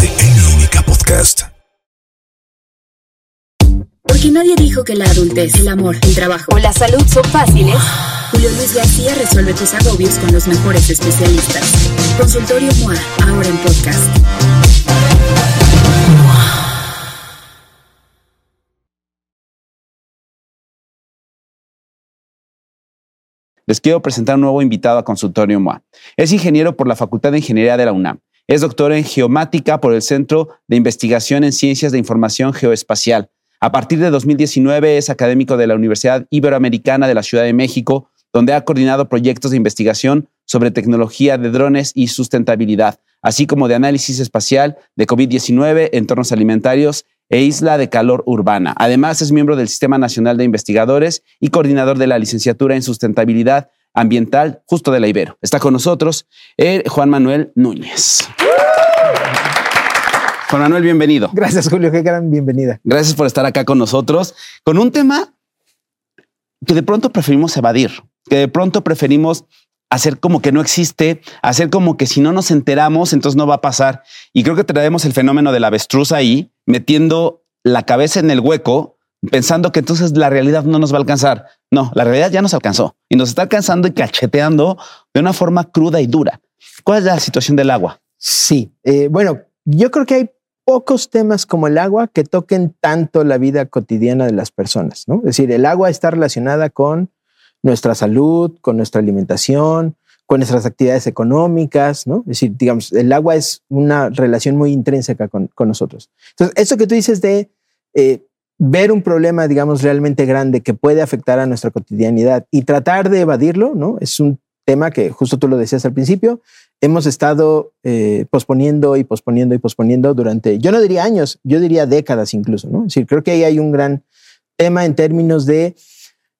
de N Única Podcast. Porque nadie dijo que la adultez, el amor, el trabajo o la salud son fáciles. Julio Luis García resuelve tus agobios con los mejores especialistas. Consultorio MOA, ahora en podcast. Les quiero presentar un nuevo invitado a Consultorio MOA. Es ingeniero por la Facultad de Ingeniería de la UNAM. Es doctor en geomática por el Centro de Investigación en Ciencias de Información Geoespacial. A partir de 2019 es académico de la Universidad Iberoamericana de la Ciudad de México, donde ha coordinado proyectos de investigación sobre tecnología de drones y sustentabilidad, así como de análisis espacial de COVID-19, entornos alimentarios e isla de calor urbana. Además, es miembro del Sistema Nacional de Investigadores y coordinador de la licenciatura en sustentabilidad ambiental justo de la Ibero. Está con nosotros el Juan Manuel Núñez. Juan Manuel, bienvenido. Gracias, Julio. Qué gran bienvenida. Gracias por estar acá con nosotros con un tema que de pronto preferimos evadir, que de pronto preferimos hacer como que no existe, hacer como que si no nos enteramos, entonces no va a pasar. Y creo que traemos el fenómeno de la avestruz ahí, metiendo la cabeza en el hueco, pensando que entonces la realidad no nos va a alcanzar. No, la realidad ya nos alcanzó y nos está alcanzando y cacheteando de una forma cruda y dura. ¿Cuál es la situación del agua? Sí, eh, bueno, yo creo que hay pocos temas como el agua que toquen tanto la vida cotidiana de las personas, ¿no? Es decir, el agua está relacionada con nuestra salud, con nuestra alimentación, con nuestras actividades económicas, ¿no? Es decir, digamos, el agua es una relación muy intrínseca con, nosotros. Entonces, eso que tú dices de eh, ver un problema, digamos, realmente grande que puede afectar a nuestra cotidianidad y tratar de evadirlo, ¿no? Es un tema que justo tú lo decías al principio, hemos estado eh, posponiendo y posponiendo y posponiendo durante, yo no diría años, yo diría décadas incluso, ¿no? Es decir, creo que ahí hay un gran tema en términos de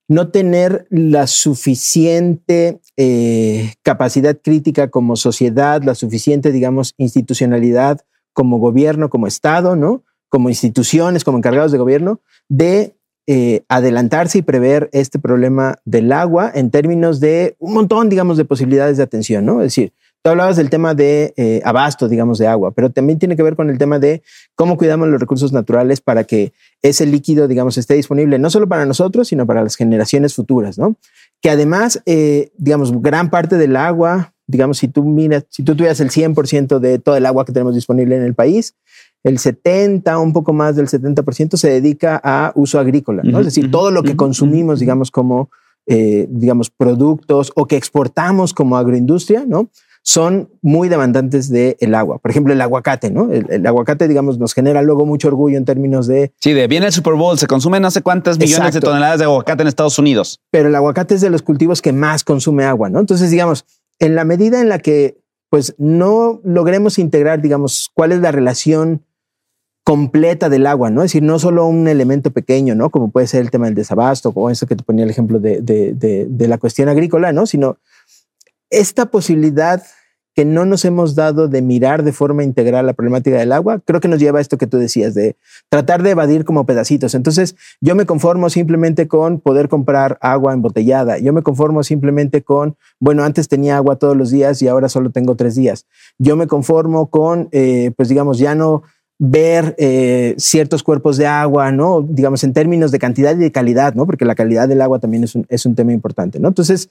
no tener la suficiente eh, capacidad crítica como sociedad, la suficiente, digamos, institucionalidad como gobierno, como Estado, ¿no? Como instituciones, como encargados de gobierno, de eh, adelantarse y prever este problema del agua en términos de un montón, digamos, de posibilidades de atención, ¿no? Es decir, Tú hablabas del tema de eh, abasto, digamos, de agua, pero también tiene que ver con el tema de cómo cuidamos los recursos naturales para que ese líquido, digamos, esté disponible no solo para nosotros, sino para las generaciones futuras, ¿no? Que además, eh, digamos, gran parte del agua, digamos, si tú miras, si tú tuvieras el 100% de todo el agua que tenemos disponible en el país, el 70, un poco más del 70% se dedica a uso agrícola, ¿no? es decir, todo lo que consumimos, digamos, como, eh, digamos, productos o que exportamos como agroindustria, ¿no? Son muy demandantes del el agua. Por ejemplo, el aguacate, ¿no? El, aguacate, digamos, nos genera luego mucho orgullo en términos de... Sí, de viene el Super Bowl, se consumen no sé cuántas millones de toneladas de aguacate en Estados Unidos. Pero el aguacate es de los cultivos que más consume agua, ¿no? Entonces, digamos, en la medida en la que pues no logremos integrar, digamos, cuál es la relación completa del agua, ¿no? Es decir, no solo un elemento pequeño, ¿no? Como puede ser el tema del desabasto, o eso que te ponía el ejemplo de, de, de, de la cuestión agrícola, ¿no? Sino esta posibilidad que no nos hemos dado de mirar de forma integral la problemática del agua, creo que nos lleva a esto que tú decías, de tratar de evadir como pedacitos. Entonces, yo me conformo simplemente con poder comprar agua embotellada. Yo me conformo simplemente con, bueno, antes tenía agua todos los días y ahora solo tengo tres días. Yo me conformo con, eh, pues digamos, ya no ver eh, ciertos cuerpos de agua, ¿no? Digamos, en términos de cantidad y de calidad, ¿no? Porque la calidad del agua también es un, es un tema importante, ¿no? Entonces,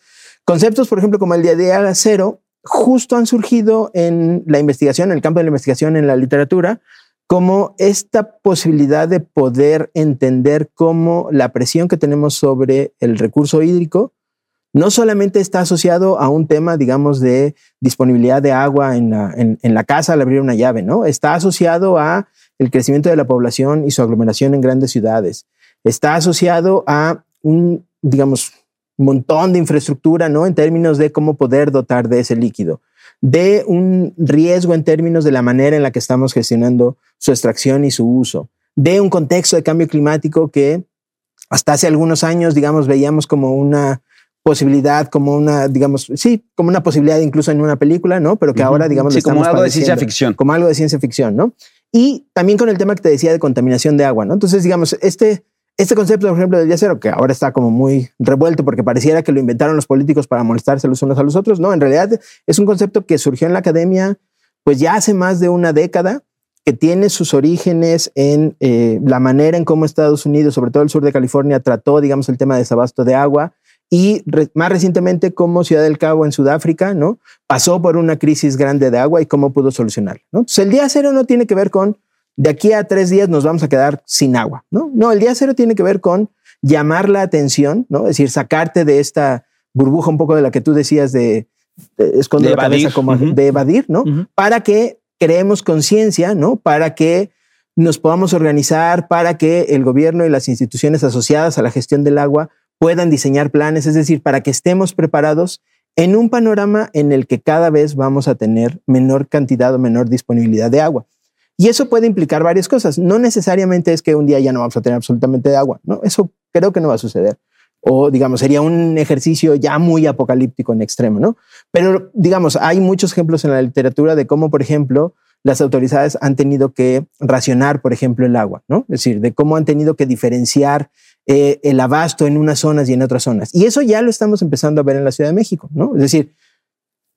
Conceptos, por ejemplo, como el de cero, justo han surgido en la investigación, en el campo de la investigación, en la literatura, como esta posibilidad de poder entender cómo la presión que tenemos sobre el recurso hídrico no solamente está asociado a un tema, digamos, de disponibilidad de agua en la, en, la casa al abrir una llave, ¿no? Está asociado a el crecimiento de la población y su aglomeración en grandes ciudades. Está asociado a un, digamos, montón de infraestructura, ¿no? En términos de cómo poder dotar de ese líquido, de un riesgo en términos de la manera en la que estamos gestionando su extracción y su uso, de un contexto de cambio climático que hasta hace algunos años, digamos, veíamos como una posibilidad, como una, digamos, sí, como una posibilidad incluso en una película, ¿no? Pero que ahora, digamos, sí, como algo de ciencia ficción. Como algo de ciencia ficción, ¿no? Y también con el tema que te decía de contaminación de agua, ¿no? Entonces, digamos, este este concepto, por ejemplo, del día cero, que ahora está como muy revuelto porque pareciera que lo inventaron los políticos para molestarse los unos a los otros, no, en realidad es un concepto que surgió en la academia pues ya hace más de una década que tiene sus orígenes en eh, la manera en cómo Estados Unidos, sobre todo el sur de California, trató, digamos, el tema de desabasto de agua y más recientemente como Ciudad del Cabo en Sudáfrica, ¿no? Pasó por una crisis grande de agua y cómo pudo solucionarlo, ¿no? Entonces, el día cero no tiene que ver con de aquí a tres días nos vamos a quedar sin agua, ¿no? No, el día cero tiene que ver con llamar la atención, ¿no? Es decir, sacarte de esta burbuja un poco de la que tú decías de, esconder la cabeza como de evadir, ¿no? Para que creemos conciencia, ¿no? Para que nos podamos organizar, para que el gobierno y las instituciones asociadas a la gestión del agua puedan diseñar planes, es decir, para que estemos preparados en un panorama en el que cada vez vamos a tener menor cantidad o menor disponibilidad de agua. Y eso puede implicar varias cosas. No necesariamente es que un día ya no vamos a tener absolutamente de agua, ¿no? Eso creo que no va a suceder. O, digamos, sería un ejercicio ya muy apocalíptico en extremo, ¿no? Pero, digamos, hay muchos ejemplos en la literatura de cómo, por ejemplo, las autoridades han tenido que racionar, por ejemplo, el agua, ¿no? Es decir, de cómo han tenido que diferenciar eh, el abasto en unas zonas y en otras zonas. Y eso ya lo estamos empezando a ver en la Ciudad de México, ¿no? Es decir,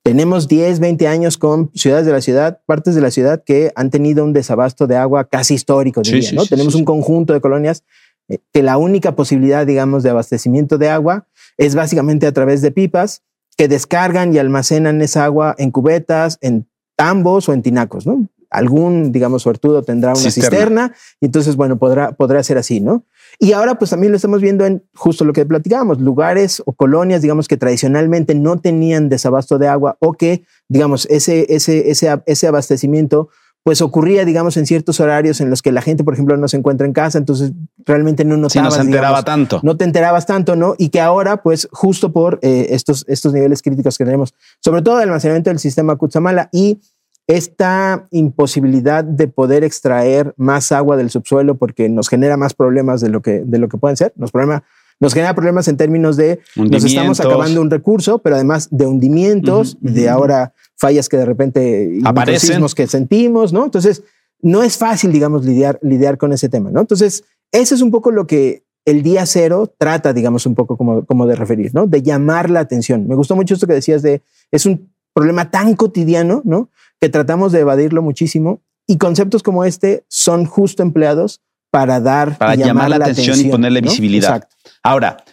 tenemos 10, 20 años con ciudades de la ciudad, partes de la ciudad que han tenido un desabasto de agua casi histórico, diría, ¿no? Tenemos un conjunto de colonias eh, que la única posibilidad, digamos, de abastecimiento de agua es básicamente a través de pipas que descargan y almacenan esa agua en cubetas, en tambos o en tinacos, ¿no? Algún, digamos, suertudo tendrá una cisterna, y entonces, bueno, podrá, podrá ser así, ¿no? Y ahora pues también lo estamos viendo en justo lo que platicábamos, lugares o colonias, digamos, que tradicionalmente no tenían desabasto de agua o que, digamos, ese, ese, ese, ese abastecimiento pues ocurría, digamos, en ciertos horarios en los que la gente, por ejemplo, no se encuentra en casa, entonces realmente no notaba. no se enteraba tanto. No te enterabas tanto, ¿no? Y que ahora, pues, justo por eh, estos, estos niveles críticos que tenemos, sobre todo el almacenamiento del sistema Kutsamala y esta imposibilidad de poder extraer más agua del subsuelo porque nos genera más problemas de lo que, de lo que pueden ser, nos, problema, nos genera problemas en términos de nos estamos acabando un recurso, pero además de hundimientos, de ahora fallas que de repente aparecen que sentimos, ¿no? Entonces, no es fácil, digamos, lidiar, lidiar con ese tema, ¿no? Entonces, eso es un poco lo que el día cero trata, digamos, un poco como, como de referir, ¿no? De llamar la atención. Me gustó mucho esto que decías de, es un problema tan cotidiano, ¿no? Que tratamos de evadirlo muchísimo y conceptos como este son justo empleados para dar para llamar, la, atención, y ponerle visibilidad. Ahora,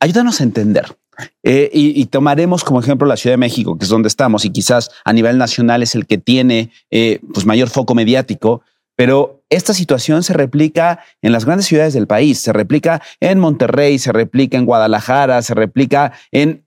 ayúdanos a entender. Eh, y, tomaremos como ejemplo la Ciudad de México, que es donde estamos, y quizás a nivel nacional es el que tiene eh, pues mayor foco mediático, pero esta situación se replica en las grandes ciudades del país, se replica en Monterrey, se replica en Guadalajara, se replica en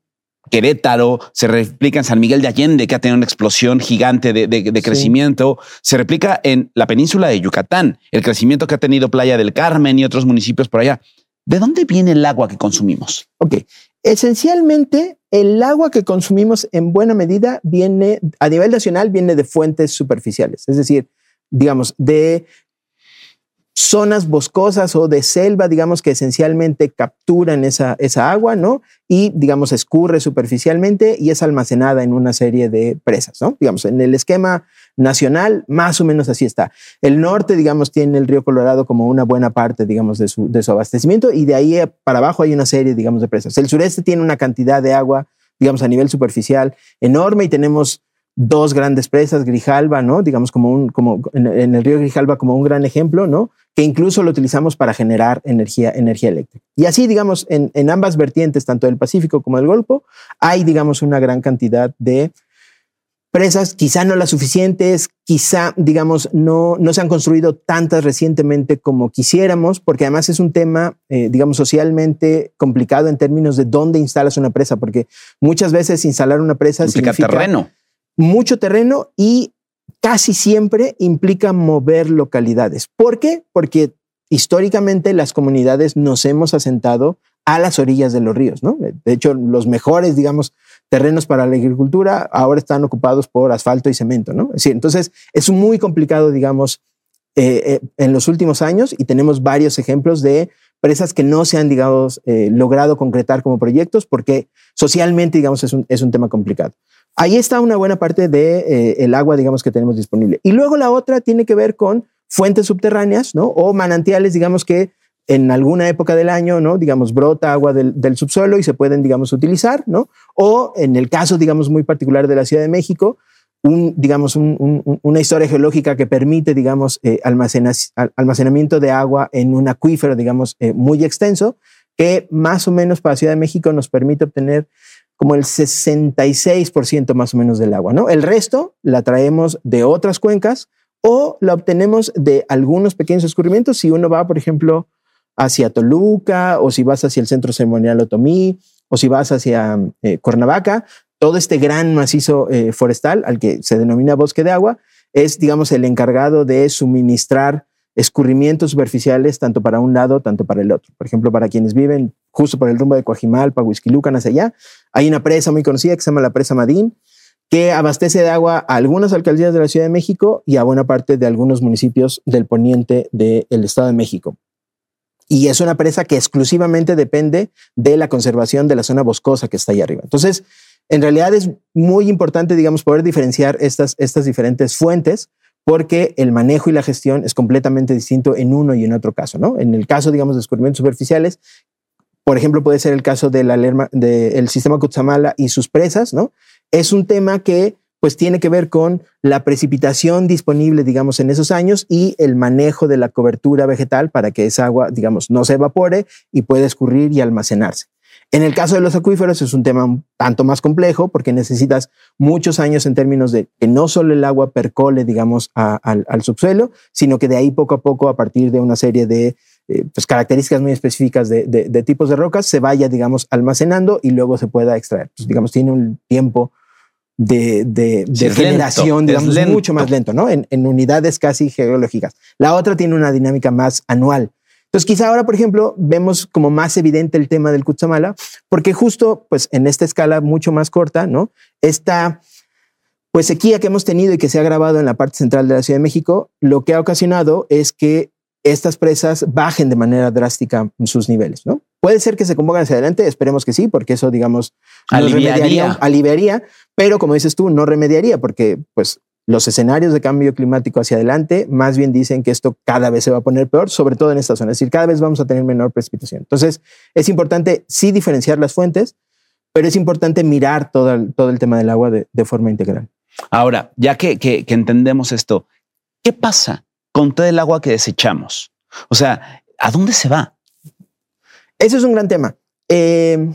Querétaro, se replica en San Miguel de Allende, que ha tenido una explosión gigante de, crecimiento, se replica en la península de Yucatán, el crecimiento que ha tenido Playa del Carmen y otros municipios por allá. ¿De dónde viene el agua que consumimos? Ok, esencialmente el agua que consumimos en buena medida viene, a nivel nacional, viene de fuentes superficiales, es decir, digamos, de zonas boscosas o de selva, digamos, que esencialmente capturan esa, esa agua, ¿no? Y, digamos, escurre superficialmente y es almacenada en una serie de presas, ¿no? Digamos, en el esquema nacional, más o menos así está. El norte, digamos, tiene el río Colorado como una buena parte, digamos, de su, de su abastecimiento y de ahí para abajo hay una serie, digamos, de presas. El sureste tiene una cantidad de agua, digamos, a nivel superficial enorme y tenemos dos grandes presas, Grijalba, ¿no? Digamos como un, como en, el río Grijalba como un gran ejemplo, ¿no? Que incluso lo utilizamos para generar energía, energía eléctrica. Y así, digamos, en, en ambas vertientes, tanto del Pacífico como del Golfo, hay, digamos, una gran cantidad de presas, quizá no las suficientes, quizá, digamos, no, no se han construido tantas recientemente como quisiéramos, porque además es un tema, eh, digamos, socialmente complicado en términos de dónde instalas una presa, porque muchas veces instalar una presa significa terreno mucho terreno y casi siempre implica mover localidades. ¿Por qué? Porque históricamente las comunidades nos hemos asentado a las orillas de los ríos, ¿no? De hecho, los mejores, digamos, terrenos para la agricultura ahora están ocupados por asfalto y cemento, ¿no? Es entonces es muy complicado, digamos, eh, eh, en los últimos años y tenemos varios ejemplos de presas que no se han, digamos, eh, logrado concretar como proyectos porque socialmente, digamos, es un tema complicado. Ahí está una buena parte del de, el agua, digamos, que tenemos disponible. Y luego la otra tiene que ver con fuentes subterráneas, ¿no? O manantiales, digamos, que en alguna época del año, ¿no? Digamos, brota agua del, del, subsuelo y se pueden, digamos, utilizar, ¿no? O en el caso, digamos, muy particular de la Ciudad de México, un, digamos, una historia geológica que permite, digamos, eh, almacenamiento de agua en un acuífero, digamos, eh, muy extenso, que más o menos para Ciudad de México nos permite obtener como el 66% más o menos del agua, ¿no? El resto la traemos de otras cuencas o la obtenemos de algunos pequeños escurrimientos. Si uno va, por ejemplo, hacia Toluca o si vas hacia el centro ceremonial Otomí o si vas hacia eh, Cuernavaca, todo este gran macizo eh, forestal al que se denomina bosque de agua es, digamos, el encargado de suministrar escurrimientos superficiales tanto para un lado, tanto para el otro. Por ejemplo, para quienes viven justo por el rumbo de Coajimalpa, Huizquilucan, hacia allá, hay una presa muy conocida que se llama la presa Madín, que abastece de agua a algunas alcaldías de la Ciudad de México y a buena parte de algunos municipios del poniente del Estado de México. Y es una presa que exclusivamente depende de la conservación de la zona boscosa que está ahí arriba. Entonces, en realidad es muy importante, digamos, poder diferenciar estas, estas diferentes fuentes porque el manejo y la gestión es completamente distinto en uno y en otro caso, ¿no? En el caso, digamos, de descubrimientos superficiales, por ejemplo, puede ser el caso del de sistema Cutzamala y sus presas, ¿no? Es un tema que pues tiene que ver con la precipitación disponible, digamos, en esos años y el manejo de la cobertura vegetal para que esa agua, digamos, no se evapore y pueda escurrir y almacenarse. En el caso de los acuíferos es un tema un tanto más complejo porque necesitas muchos años en términos de que no solo el agua percole, digamos, al, subsuelo, sino que de ahí poco a poco, a partir de una serie de eh, pues, características muy específicas de, tipos de rocas, se vaya, digamos, almacenando y luego se pueda extraer. Pues, digamos, tiene un tiempo de, generación, digamos, mucho más lento, ¿no? En, en unidades casi geológicas. La otra tiene una dinámica más anual. Entonces, quizá ahora, por ejemplo, vemos como más evidente el tema del Cutzamala, porque justo, pues, en esta escala mucho más corta, ¿no? Esta, pues, sequía que hemos tenido y que se ha grabado en la parte central de la Ciudad de México, lo que ha ocasionado es que estas presas bajen de manera drástica sus niveles, ¿no? Puede ser que se compongan hacia adelante, esperemos que sí, porque eso, digamos, aliviaría. aliviaría, pero como dices tú, no remediaría, porque pues los escenarios de cambio climático hacia adelante más bien dicen que esto cada vez se va a poner peor, sobre todo en esta zona. Es decir, cada vez vamos a tener menor precipitación. Entonces, es importante sí diferenciar las fuentes, pero es importante mirar todo el, todo el tema del agua de, forma integral. Ahora, ya que, que, entendemos esto, ¿qué pasa con todo el agua que desechamos? O sea, ¿a dónde se va? Eso es un gran tema. Eh,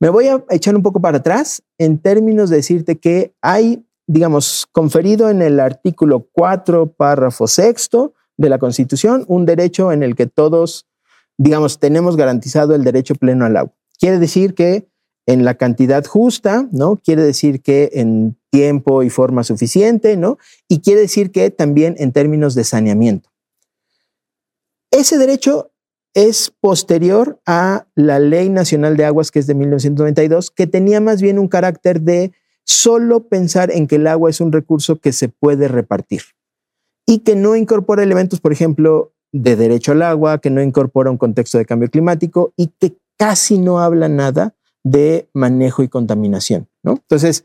me voy a echar un poco para atrás en términos de decirte que hay digamos, conferido en el artículo 4, párrafo sexto de la Constitución, un derecho en el que todos, digamos, tenemos garantizado el derecho pleno al agua. Quiere decir que en la cantidad justa, ¿no? Quiere decir que en tiempo y forma suficiente, ¿no? Y quiere decir que también en términos de saneamiento. Ese derecho es posterior a la Ley Nacional de Aguas, que es de 1992, que tenía más bien un carácter de solo pensar en que el agua es un recurso que se puede repartir y que no incorpora elementos, por ejemplo, de derecho al agua, que no incorpora un contexto de cambio climático y que casi no habla nada de manejo y contaminación. ¿no? Entonces,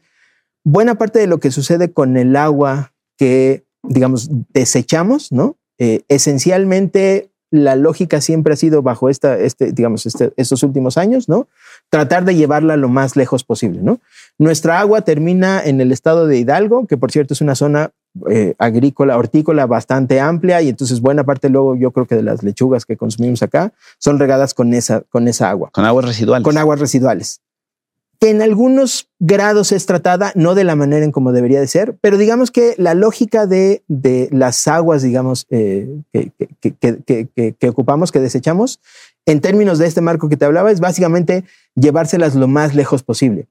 buena parte de lo que sucede con el agua que, digamos, desechamos. Eh, esencialmente la lógica siempre ha sido bajo esta, este, digamos, este, estos últimos años, ¿no? Tratar de llevarla lo más lejos posible, ¿no? Nuestra agua termina en el estado de Hidalgo, que por cierto es una zona eh, agrícola, hortícola bastante amplia y entonces buena parte luego yo creo que de las lechugas que consumimos acá son regadas con esa, con esa agua. Con aguas residuales. Con aguas residuales que en algunos grados es tratada, no de la manera en como debería de ser, pero digamos que la lógica de, de las aguas, digamos, eh, que, que, que, ocupamos, que desechamos, en términos de este marco que te hablaba, es básicamente llevárselas lo más lejos posible.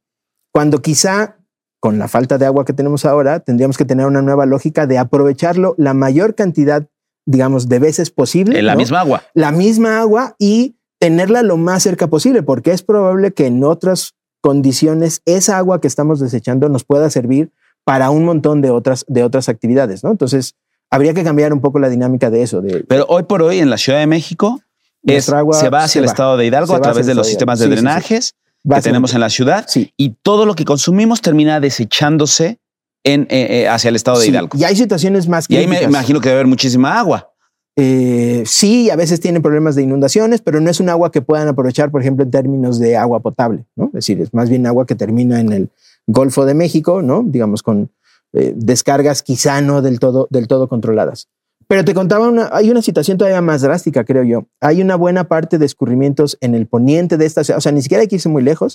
Cuando quizá con la falta de agua que tenemos ahora, tendríamos que tener una nueva lógica de aprovecharlo la mayor cantidad, digamos, de veces posible. En la misma agua. La misma agua y tenerla lo más cerca posible, porque es probable que en otras condiciones esa agua que estamos desechando nos pueda servir para un montón de otras, de otras actividades, ¿no? Entonces, habría que cambiar un poco la dinámica de eso. De, Pero hoy por hoy en la Ciudad de México es, agua se va hacia el estado de Hidalgo a través de los sistemas de drenajes que tenemos en la ciudad y todo lo que consumimos termina desechándose en, eh, eh, hacia el estado de Hidalgo. Y hay situaciones más críticas. Y ahí me imagino que debe haber muchísima agua. Eh, sí, a veces tienen problemas de inundaciones, pero no es un agua que puedan aprovechar, por ejemplo, en términos de agua potable, ¿no? Es decir, es más bien agua que termina en el Golfo de México, ¿no? Digamos, con, eh, descargas quizá no del todo, controladas. Pero te contaba, hay una situación todavía más drástica, creo yo. Hay una buena parte de escurrimientos en el poniente de esta ciudad, o sea, ni siquiera hay que irse muy lejos,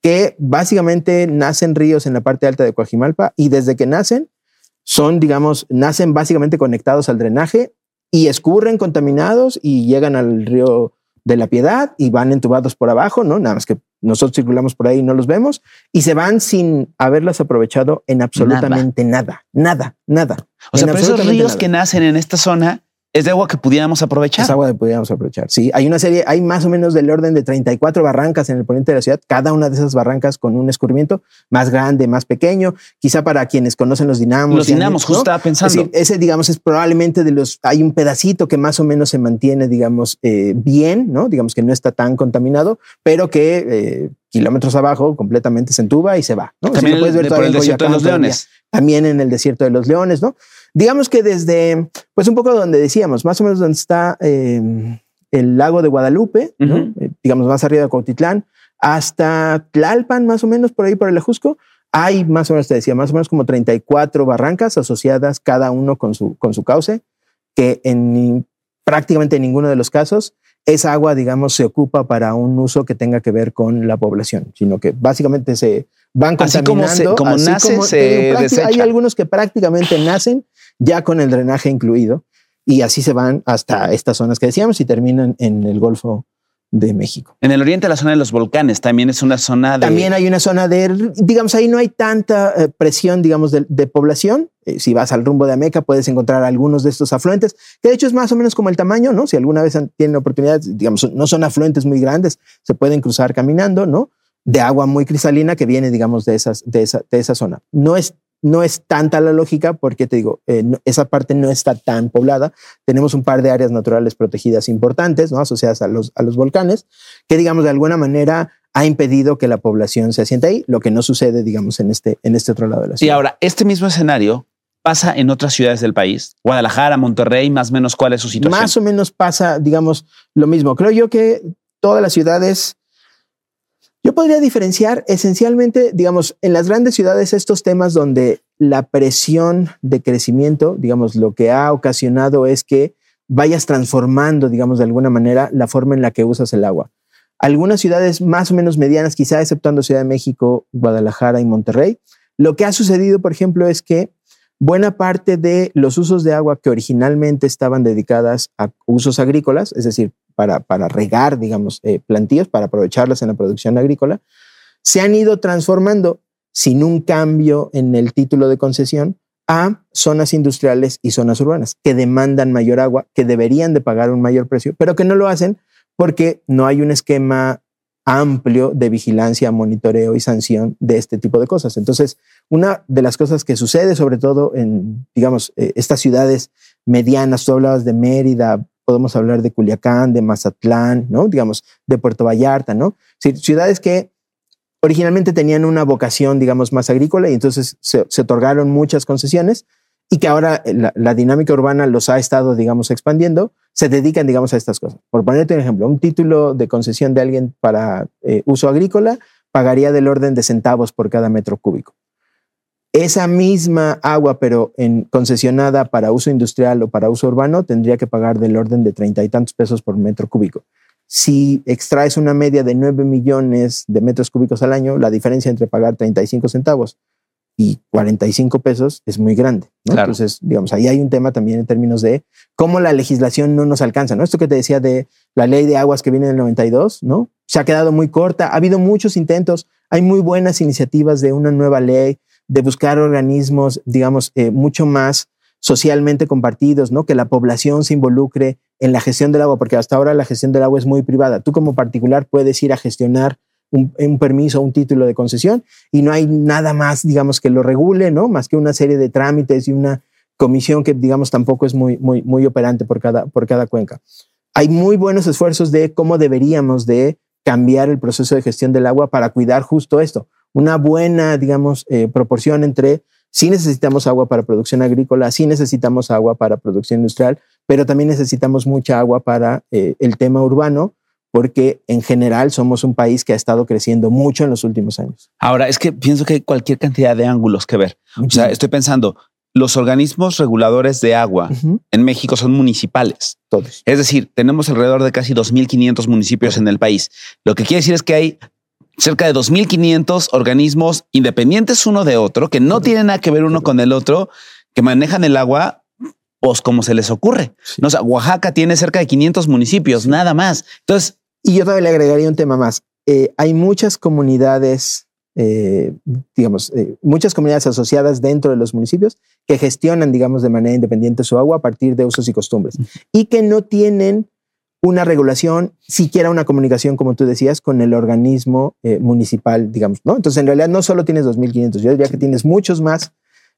que básicamente nacen ríos en la parte alta de Coajimalpa y desde que nacen son, digamos, nacen básicamente conectados al drenaje y escurren contaminados y llegan al río de la piedad y van entubados por abajo, ¿no? Nada más que nosotros circulamos por ahí y no los vemos y se van sin haberlas aprovechado en absolutamente nada, nada, nada. O sea, pero esos ríos que nacen en esta zona es de agua que pudiéramos aprovechar. Es agua que pudiéramos aprovechar. Sí, hay una serie, hay más o menos del orden de 34 barrancas en el poniente de la ciudad, cada una de esas barrancas con un escurrimiento más grande, más pequeño, quizá para quienes conocen los dinamos. Los dinamos, justo estaba pensando. ese, digamos, es probablemente de los, hay un pedacito que más o menos se mantiene, digamos, eh, bien, ¿no? Digamos que no está tan contaminado, pero que eh, kilómetros abajo completamente se entuba y se va. ¿no? También puedes ver por el desierto de los leones. También en el desierto de los leones, ¿no? Digamos que desde, pues un poco donde decíamos, más o menos donde está em, el lago de Guadalupe, eh, digamos más arriba de Cuautitlán, hasta Tlalpan, más o menos por ahí por el Ajusco, hay más o menos, te decía, más o menos como 34 barrancas asociadas, cada uno con su, con su cauce, que en prácticamente ninguno de los casos esa agua, digamos, se ocupa para un uso que tenga que ver con la población, sino que básicamente se van contaminando. Así como, como nace, se Hay algunos que prácticamente nacen ya con el drenaje incluido y así se van hasta estas zonas que decíamos y terminan en el Golfo de México. En el oriente, la zona de los volcanes también es una zona de. También hay una zona de, digamos, ahí no hay tanta eh, presión, digamos, de, población. Eh, si vas al rumbo de Ameca, puedes encontrar algunos de estos afluentes, que de hecho es más o menos como el tamaño, ¿no? Si alguna vez tienen oportunidad, digamos, no son afluentes muy grandes, se pueden cruzar caminando, ¿no? De agua muy cristalina que viene, digamos, de, esas, de, esa, de esa zona. No es no es tanta la lógica porque te digo, eh, esa parte no está tan poblada. Tenemos un par de áreas naturales protegidas importantes, ¿no? asociadas a los, a los volcanes, que digamos de alguna manera ha impedido que la población se asiente ahí, lo que no sucede, digamos, en este, en este otro lado de la ciudad. Y ahora, este mismo escenario pasa en otras ciudades del país, Guadalajara, Monterrey, más o menos cuál es su situación. Más o menos pasa, digamos, lo mismo. Creo yo que todas las ciudades yo podría diferenciar esencialmente, digamos, en las grandes ciudades estos temas donde la presión de crecimiento, digamos, lo que ha ocasionado es que vayas transformando, digamos, de alguna manera la forma en la que usas el agua. Algunas ciudades más o menos medianas, quizá exceptuando Ciudad de México, Guadalajara y Monterrey, lo que ha sucedido, por ejemplo, es que buena parte de los usos de agua que originalmente estaban dedicadas a usos agrícolas, es decir, para, regar, digamos, eh, plantíos, para aprovecharlas en la producción agrícola, se han ido transformando sin un cambio en el título de concesión a zonas industriales y zonas urbanas que demandan mayor agua, que deberían de pagar un mayor precio, pero que no lo hacen porque no hay un esquema amplio de vigilancia, monitoreo y sanción de este tipo de cosas. Entonces, una de las cosas que sucede, sobre todo en, digamos, eh, estas ciudades medianas, tú hablabas de Mérida, podemos hablar de Culiacán, de Mazatlán, ¿no? Digamos, de Puerto Vallarta, ¿no? ciudades que originalmente tenían una vocación, digamos, más agrícola y entonces se, otorgaron muchas concesiones y que ahora la, dinámica urbana los ha estado, digamos, expandiendo, se dedican, digamos, a estas cosas. Por ponerte un ejemplo, un título de concesión de alguien para eh, uso agrícola pagaría del orden de centavos por cada metro cúbico esa misma agua, pero en concesionada para uso industrial o para uso urbano, tendría que pagar del orden de treinta y tantos pesos por metro cúbico. Si extraes una media de 9 millones de metros cúbicos al año, la diferencia entre pagar 35 centavos y 45 pesos es muy grande. Entonces, digamos, ahí hay un tema también en términos de cómo la legislación no nos alcanza. ¿no? Esto que te decía de la ley de aguas que viene en el 92, ¿no? Se ha quedado muy corta. Ha habido muchos intentos. Hay muy buenas iniciativas de una nueva ley de buscar organismos, digamos, eh, mucho más socialmente compartidos, ¿no? Que la población se involucre en la gestión del agua, porque hasta ahora la gestión del agua es muy privada. Tú como particular puedes ir a gestionar un, un permiso, un título de concesión y no hay nada más, digamos, que lo regule, ¿no? Más que una serie de trámites y una comisión que, digamos, tampoco es muy, muy, muy operante por cada, por cada cuenca. Hay muy buenos esfuerzos de cómo deberíamos de cambiar el proceso de gestión del agua para cuidar justo esto una buena, digamos, eh, proporción entre si necesitamos agua para producción agrícola, si necesitamos agua para producción industrial, pero también necesitamos mucha agua para eh, el tema urbano, porque en general somos un país que ha estado creciendo mucho en los últimos años. Ahora, es que pienso que hay cualquier cantidad de ángulos que ver. O sea, estoy pensando, los organismos reguladores de agua en México son municipales. Todos. Es decir, tenemos alrededor de casi 2.500 municipios en el país. Lo que quiere decir es que hay cerca de 2.500 organismos independientes uno de otro, que no tienen nada que ver uno con el otro, que manejan el agua pues como se les ocurre. Sí. No, o sea, Oaxaca tiene cerca de 500 municipios, nada más. Entonces, Y yo todavía le agregaría un tema más. Eh, hay muchas comunidades, eh, digamos, eh, muchas comunidades asociadas dentro de los municipios que gestionan, digamos, de manera independiente su agua a partir de usos y costumbres y que no tienen una regulación, siquiera una comunicación, como tú decías, con el organismo eh, municipal, digamos, ¿no? Entonces, en realidad no solo tienes 2.500, yo diría que tienes muchos más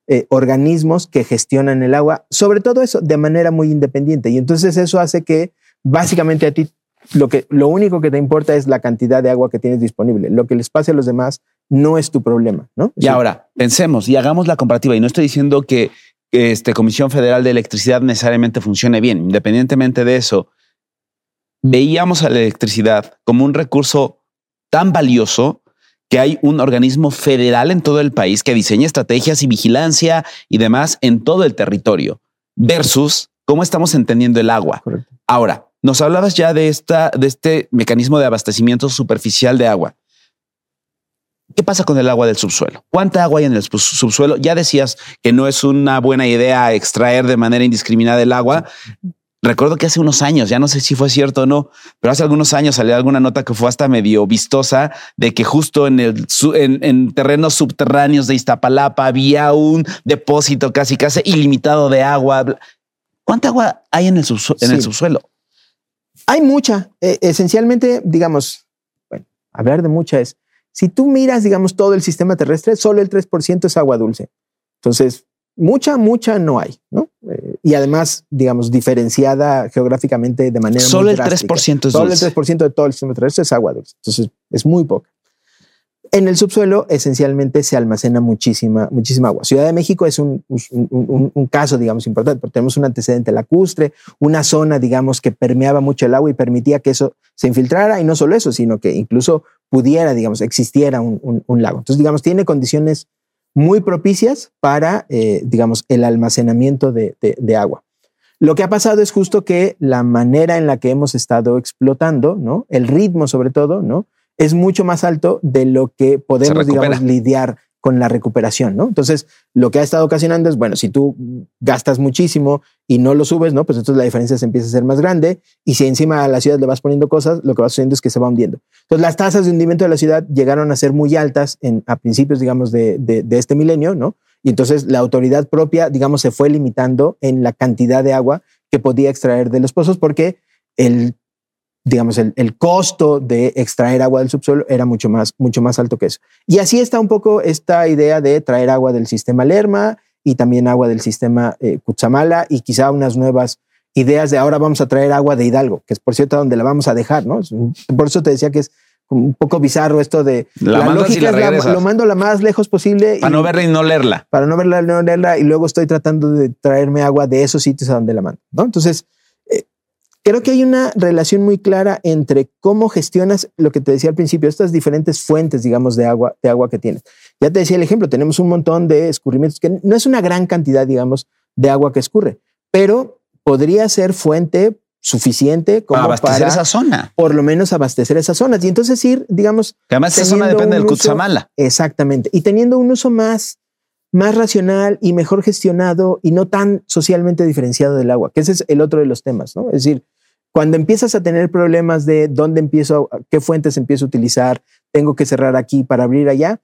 eh, organismos que gestionan el agua, sobre todo eso, de manera muy independiente. Y entonces eso hace que básicamente a ti lo, que, lo único que te importa es la cantidad de agua que tienes disponible. Lo que les pase a los demás no es tu problema, ¿no? y ahora pensemos y hagamos la comparativa. Y no estoy diciendo que este Comisión Federal de Electricidad necesariamente funcione bien. Independientemente de eso, veíamos a la electricidad como un recurso tan valioso que hay un organismo federal en todo el país que diseña estrategias y vigilancia y demás en todo el territorio versus cómo estamos entendiendo el agua. Correcto. Ahora, nos hablabas ya de, esta, de este mecanismo de abastecimiento superficial de agua. ¿Qué pasa con el agua del subsuelo? ¿Cuánta agua hay en el sub- subsuelo? Ya decías que no es una buena idea extraer de manera indiscriminada el agua. Recuerdo que hace unos años, ya no sé si fue cierto o no, pero hace algunos años salió alguna nota que fue hasta medio vistosa de que justo en, el, en, en terrenos subterráneos de Iztapalapa había un depósito casi casi ilimitado de agua. ¿Cuánta agua hay en el, subsu- en el subsuelo? Hay mucha. Eh, esencialmente, digamos, bueno, hablar de mucha es, si tú miras, digamos, todo el sistema terrestre, solo el 3% es agua dulce. Entonces, mucha, mucha no hay, ¿no? Eh, y además, digamos, diferenciada geográficamente de manera Solo muy el drástica. 3% es Solo dulce. el 3% de todo el sistema terrestre es agua dulce. Entonces, es muy poca. En el subsuelo, esencialmente, se almacena muchísima, muchísima agua. Ciudad de México es un, un- un- un caso, digamos, importante, porque tenemos un antecedente lacustre, una zona, digamos, que permeaba mucho el agua y permitía que eso se infiltrara, y no solo eso, sino que incluso pudiera, digamos, existiera un lago. Entonces, digamos, tiene condiciones muy propicias para, eh, digamos, el almacenamiento de, de- de agua. Lo que ha pasado es justo que la manera en la que hemos estado explotando, ¿no? El ritmo, sobre todo, ¿no? Es mucho más alto de lo que podemos, digamos, lidiar con la recuperación, ¿no? Entonces, lo que ha estado ocasionando es, bueno, si tú gastas muchísimo y no lo subes, ¿no? Pues entonces la diferencia se empieza a ser más grande y si encima a la ciudad le vas poniendo cosas, lo que va sucediendo es que se va hundiendo. Entonces, las tasas de hundimiento de la ciudad llegaron a ser muy altas en, a principios, digamos, de, este milenio, ¿no? Y entonces la autoridad propia, digamos, se fue limitando en la cantidad de agua que podía extraer de los pozos porque el, digamos, el, el costo de extraer agua del subsuelo era mucho más, mucho más alto que eso. Y así está un poco esta idea de traer agua del sistema Lerma y también agua del sistema eh, Cutzamala y quizá unas nuevas ideas de ahora vamos a traer agua de Hidalgo, que es por cierto donde la vamos a dejar, ¿no? Por eso te decía que es un poco bizarro esto de La y la es regresas. lo mando lo más lejos posible Para y- no verla y no leerla. para no verla, no leerla, y luego estoy tratando de traerme agua de esos sitios a donde la mando, ¿no? Entonces, creo que hay una relación muy clara entre cómo gestionas lo que te decía al principio, estas diferentes fuentes, digamos, de agua, de agua que tienes. Ya te decía el ejemplo, tenemos un montón de escurrimientos, que no es una gran cantidad, digamos, de agua que escurre, pero podría ser fuente suficiente como Para abastecer para esa zona. por lo menos abastecer esas zonas y entonces ir, digamos, Que además esa zona depende del Cutzamala. Exactamente. Y teniendo un uso más, más racional y mejor gestionado y no tan socialmente diferenciado del agua, que ese es el otro de los temas, ¿no? Es decir, cuando empiezas a tener problemas de dónde empiezo, qué fuentes empiezo a utilizar, tengo que cerrar aquí para abrir allá,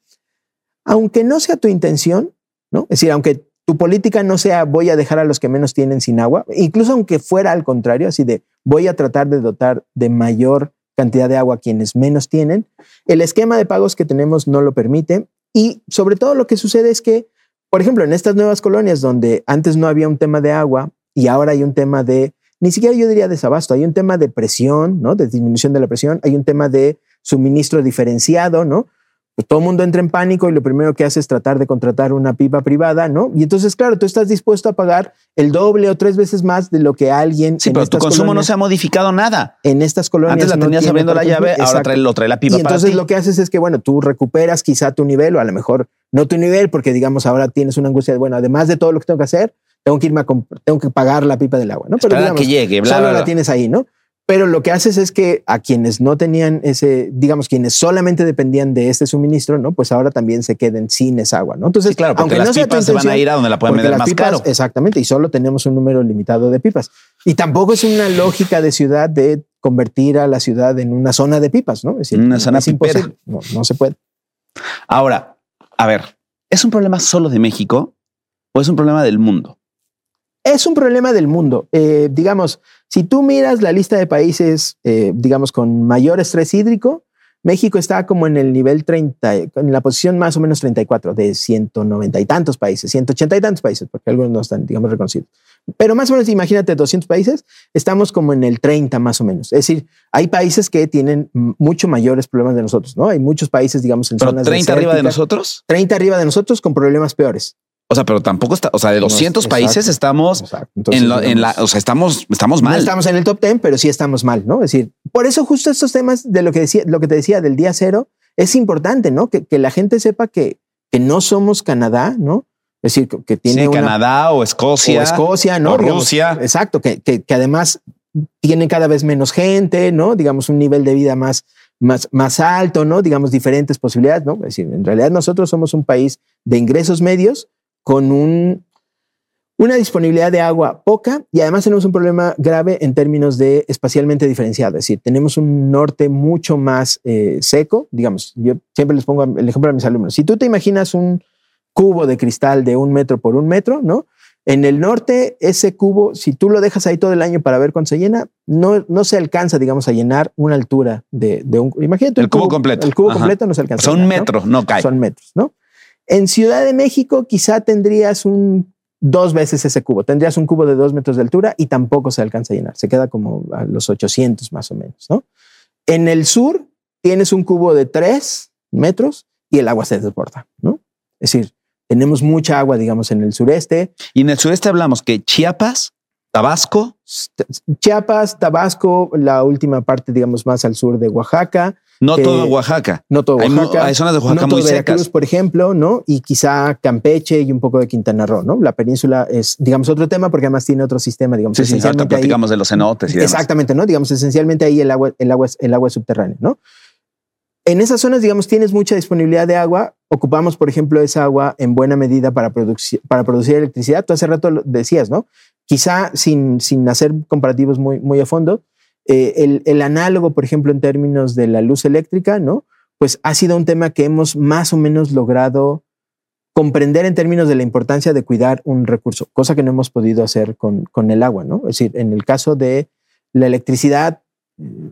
aunque no sea tu intención. Es decir, aunque tu política no sea voy a dejar a los que menos tienen sin agua, incluso aunque fuera al contrario, así de voy a tratar de dotar de mayor cantidad de agua a quienes menos tienen, el esquema de pagos que tenemos no lo permite y sobre todo lo que sucede es que, por ejemplo, en estas nuevas colonias donde antes no había un tema de agua y ahora hay un tema de, ni siquiera yo diría desabasto, hay un tema de presión, ¿no? De disminución de la presión, hay un tema de suministro diferenciado, ¿no? pues todo el mundo entra en pánico y lo primero que hace es tratar de contratar una pipa privada, ¿no? Y entonces, claro, tú estás dispuesto a pagar el doble o tres veces más de lo que alguien. Sí, en pero tu estas consumo no se ha modificado nada. En estas colonias. Antes la no tenías abriendo la llave, consumir. ahora Exacto. trae, lo trae la pipa Y para entonces ti. lo que haces es que, bueno, tú recuperas quizá tu nivel o a lo mejor no tu nivel porque, digamos, ahora tienes una angustia de, bueno, además de todo lo que tengo que hacer, tengo que irme a tengo que pagar la pipa del agua, ¿no? Digamos, que llegue, bla, solo bla, bla. la tienes ahí, ¿no? Pero lo que haces es que a quienes no tenían ese, digamos, quienes solamente dependían de este suministro, ¿no? Pues ahora también se queden sin esa agua, ¿no? Entonces, Sí, claro, porque aunque las no sea pipas se van a ir a donde la pueden vender más pipas- caro. Exactamente, y solo tenemos un número limitado de pipas. Y tampoco es una lógica de ciudad de convertir a la ciudad en una zona de pipas, ¿no? Es decir, Una zona es imposible. No, no se puede. Ahora, a ver, ¿es un problema solo de México o es un problema del mundo? Es un problema del mundo. Eh, digamos, si tú miras la lista de países, eh, digamos, con mayor estrés hídrico, México está como en el nivel 30, en la posición más o menos 34 de 190 y tantos países, 180 y tantos países, porque algunos no están, digamos, reconocidos. Pero más o menos, imagínate 200 países, estamos como en el 30 más o menos. Es decir, hay países que tienen mucho mayores problemas de nosotros, ¿no? Hay muchos países, digamos, en Pero zonas 30 arriba de nosotros. 30 arriba de nosotros con problemas peores. O sea, pero tampoco está, o sea, de No, 200 exacto, países estamos Exacto. Entonces, en, lo- en la, digamos, o sea, estamos, estamos No mal. estamos en el top 10, pero sí estamos mal, ¿no? Es decir, por eso justo estos temas de lo que decía, lo que te decía del día cero, es importante, ¿no? Que, que la gente sepa que, que no somos Canadá, ¿no? Es decir, que, que tiene Sí, una Canadá o Escocia. o Escocia, ¿no? o Rusia. Exacto, que, que, que además tienen cada vez menos gente, ¿no? Digamos, un nivel de vida más, más, más alto, ¿no? Digamos, diferentes posibilidades, ¿no? Es decir, en realidad nosotros somos un país de ingresos medios con un, una disponibilidad de agua poca y además tenemos un problema grave en términos de espacialmente diferenciado. Es decir, tenemos un norte mucho más eh, seco. Digamos, yo siempre les pongo el ejemplo a mis alumnos. Si tú te imaginas un cubo de cristal de un metro por un metro, ¿no? En el norte, ese cubo, si tú lo dejas ahí todo el año para ver cuándo se llena, no, no se alcanza, digamos, a llenar una altura de, de un. Imagínate El un cubo completo. El cubo Ajá. completo no se alcanza. un llenar, ¿no? no cae. Son metros, ¿no? En Ciudad de México, quizá tendrías un dos veces ese cubo. Tendrías un cubo de dos metros de altura y tampoco se alcanza a llenar. Se queda como a los 800 más o menos, ¿no? En el sur tienes un cubo de tres metros y el agua se desborda, ¿no? Es decir, tenemos mucha agua, digamos, en el sureste. Y en el sureste hablamos que Chiapas, Tabasco, Chiapas, Tabasco, la última parte, digamos, más al sur de Oaxaca, no Eh, todo Oaxaca. no todo Oaxaca. hay zonas de Oaxaca no todo muy Veracruz, secas. por ejemplo, ¿no? Y quizá Campeche y un poco de Quintana Roo, ¿no? La península es, digamos, otro tema porque además tiene otro sistema, digamos, Sí, sí, esencialmente ahí- platicamos de los cenotes y demás. Exactamente, ¿no? Digamos, esencialmente ahí el agua, el agua, es- el agua es subterránea, ¿no? En esas zonas, digamos, tienes mucha disponibilidad de agua. Ocupamos, por ejemplo, esa agua en buena medida para, produci- para producir electricidad. Tú hace rato lo decías, ¿no? Quizá sin, sin hacer comparativos muy, muy a fondo, eh, el, el análogo, por ejemplo, en términos de la luz eléctrica, ¿no? Pues ha sido un tema que hemos más o menos logrado comprender en términos de la importancia de cuidar un recurso, cosa que no hemos podido hacer con, con el agua, ¿no? Es decir, en el caso de la electricidad, eh,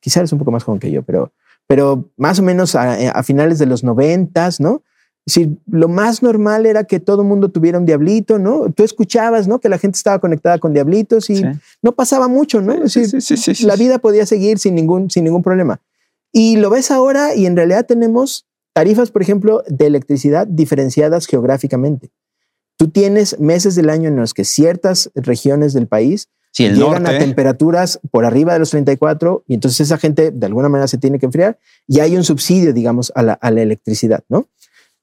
quizás eres un poco más joven que yo, pero, pero más o menos a, a finales de los noventas, ¿no? Es decir, lo más normal era que todo el mundo tuviera un diablito, ¿no? Tú escuchabas, ¿no? Que la gente estaba conectada con diablitos y Sí. no pasaba mucho, ¿no? Es decir, sí, sí, sí, la vida podía seguir sin ningún, sin ningún problema. Y lo ves ahora y en realidad tenemos tarifas, por ejemplo, de electricidad diferenciadas geográficamente. Tú tienes meses del año en los que ciertas regiones del país Sí, el llegan a norte. temperaturas por arriba de los 34 y entonces esa gente de alguna manera se tiene que enfriar y hay un subsidio, digamos, a la, a la electricidad, ¿no?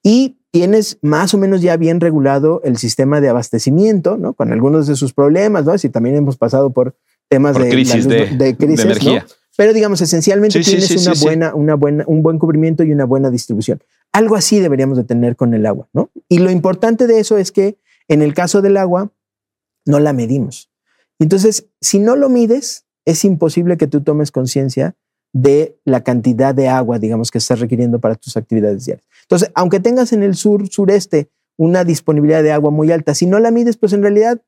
Y tienes más o menos ya bien regulado el sistema de abastecimiento, ¿no? Con algunos de sus problemas, ¿no? Si también hemos pasado por temas Por de, crisis luz- de- crisis, de ¿no? energía. Pero digamos, esencialmente Sí, tienes sí, una, sí, sí. buena, una buena, un buen cubrimiento y una buena distribución. Algo así deberíamos de tener con el agua, ¿no? Y lo importante de eso es que en el caso del agua no la medimos. Entonces, si no lo mides, es imposible que tú tomes conciencia de la cantidad de agua, digamos, que estás requiriendo para tus actividades diarias. Entonces, aunque tengas en el sur, sureste, una disponibilidad de agua muy alta, si no la mides, pues en realidad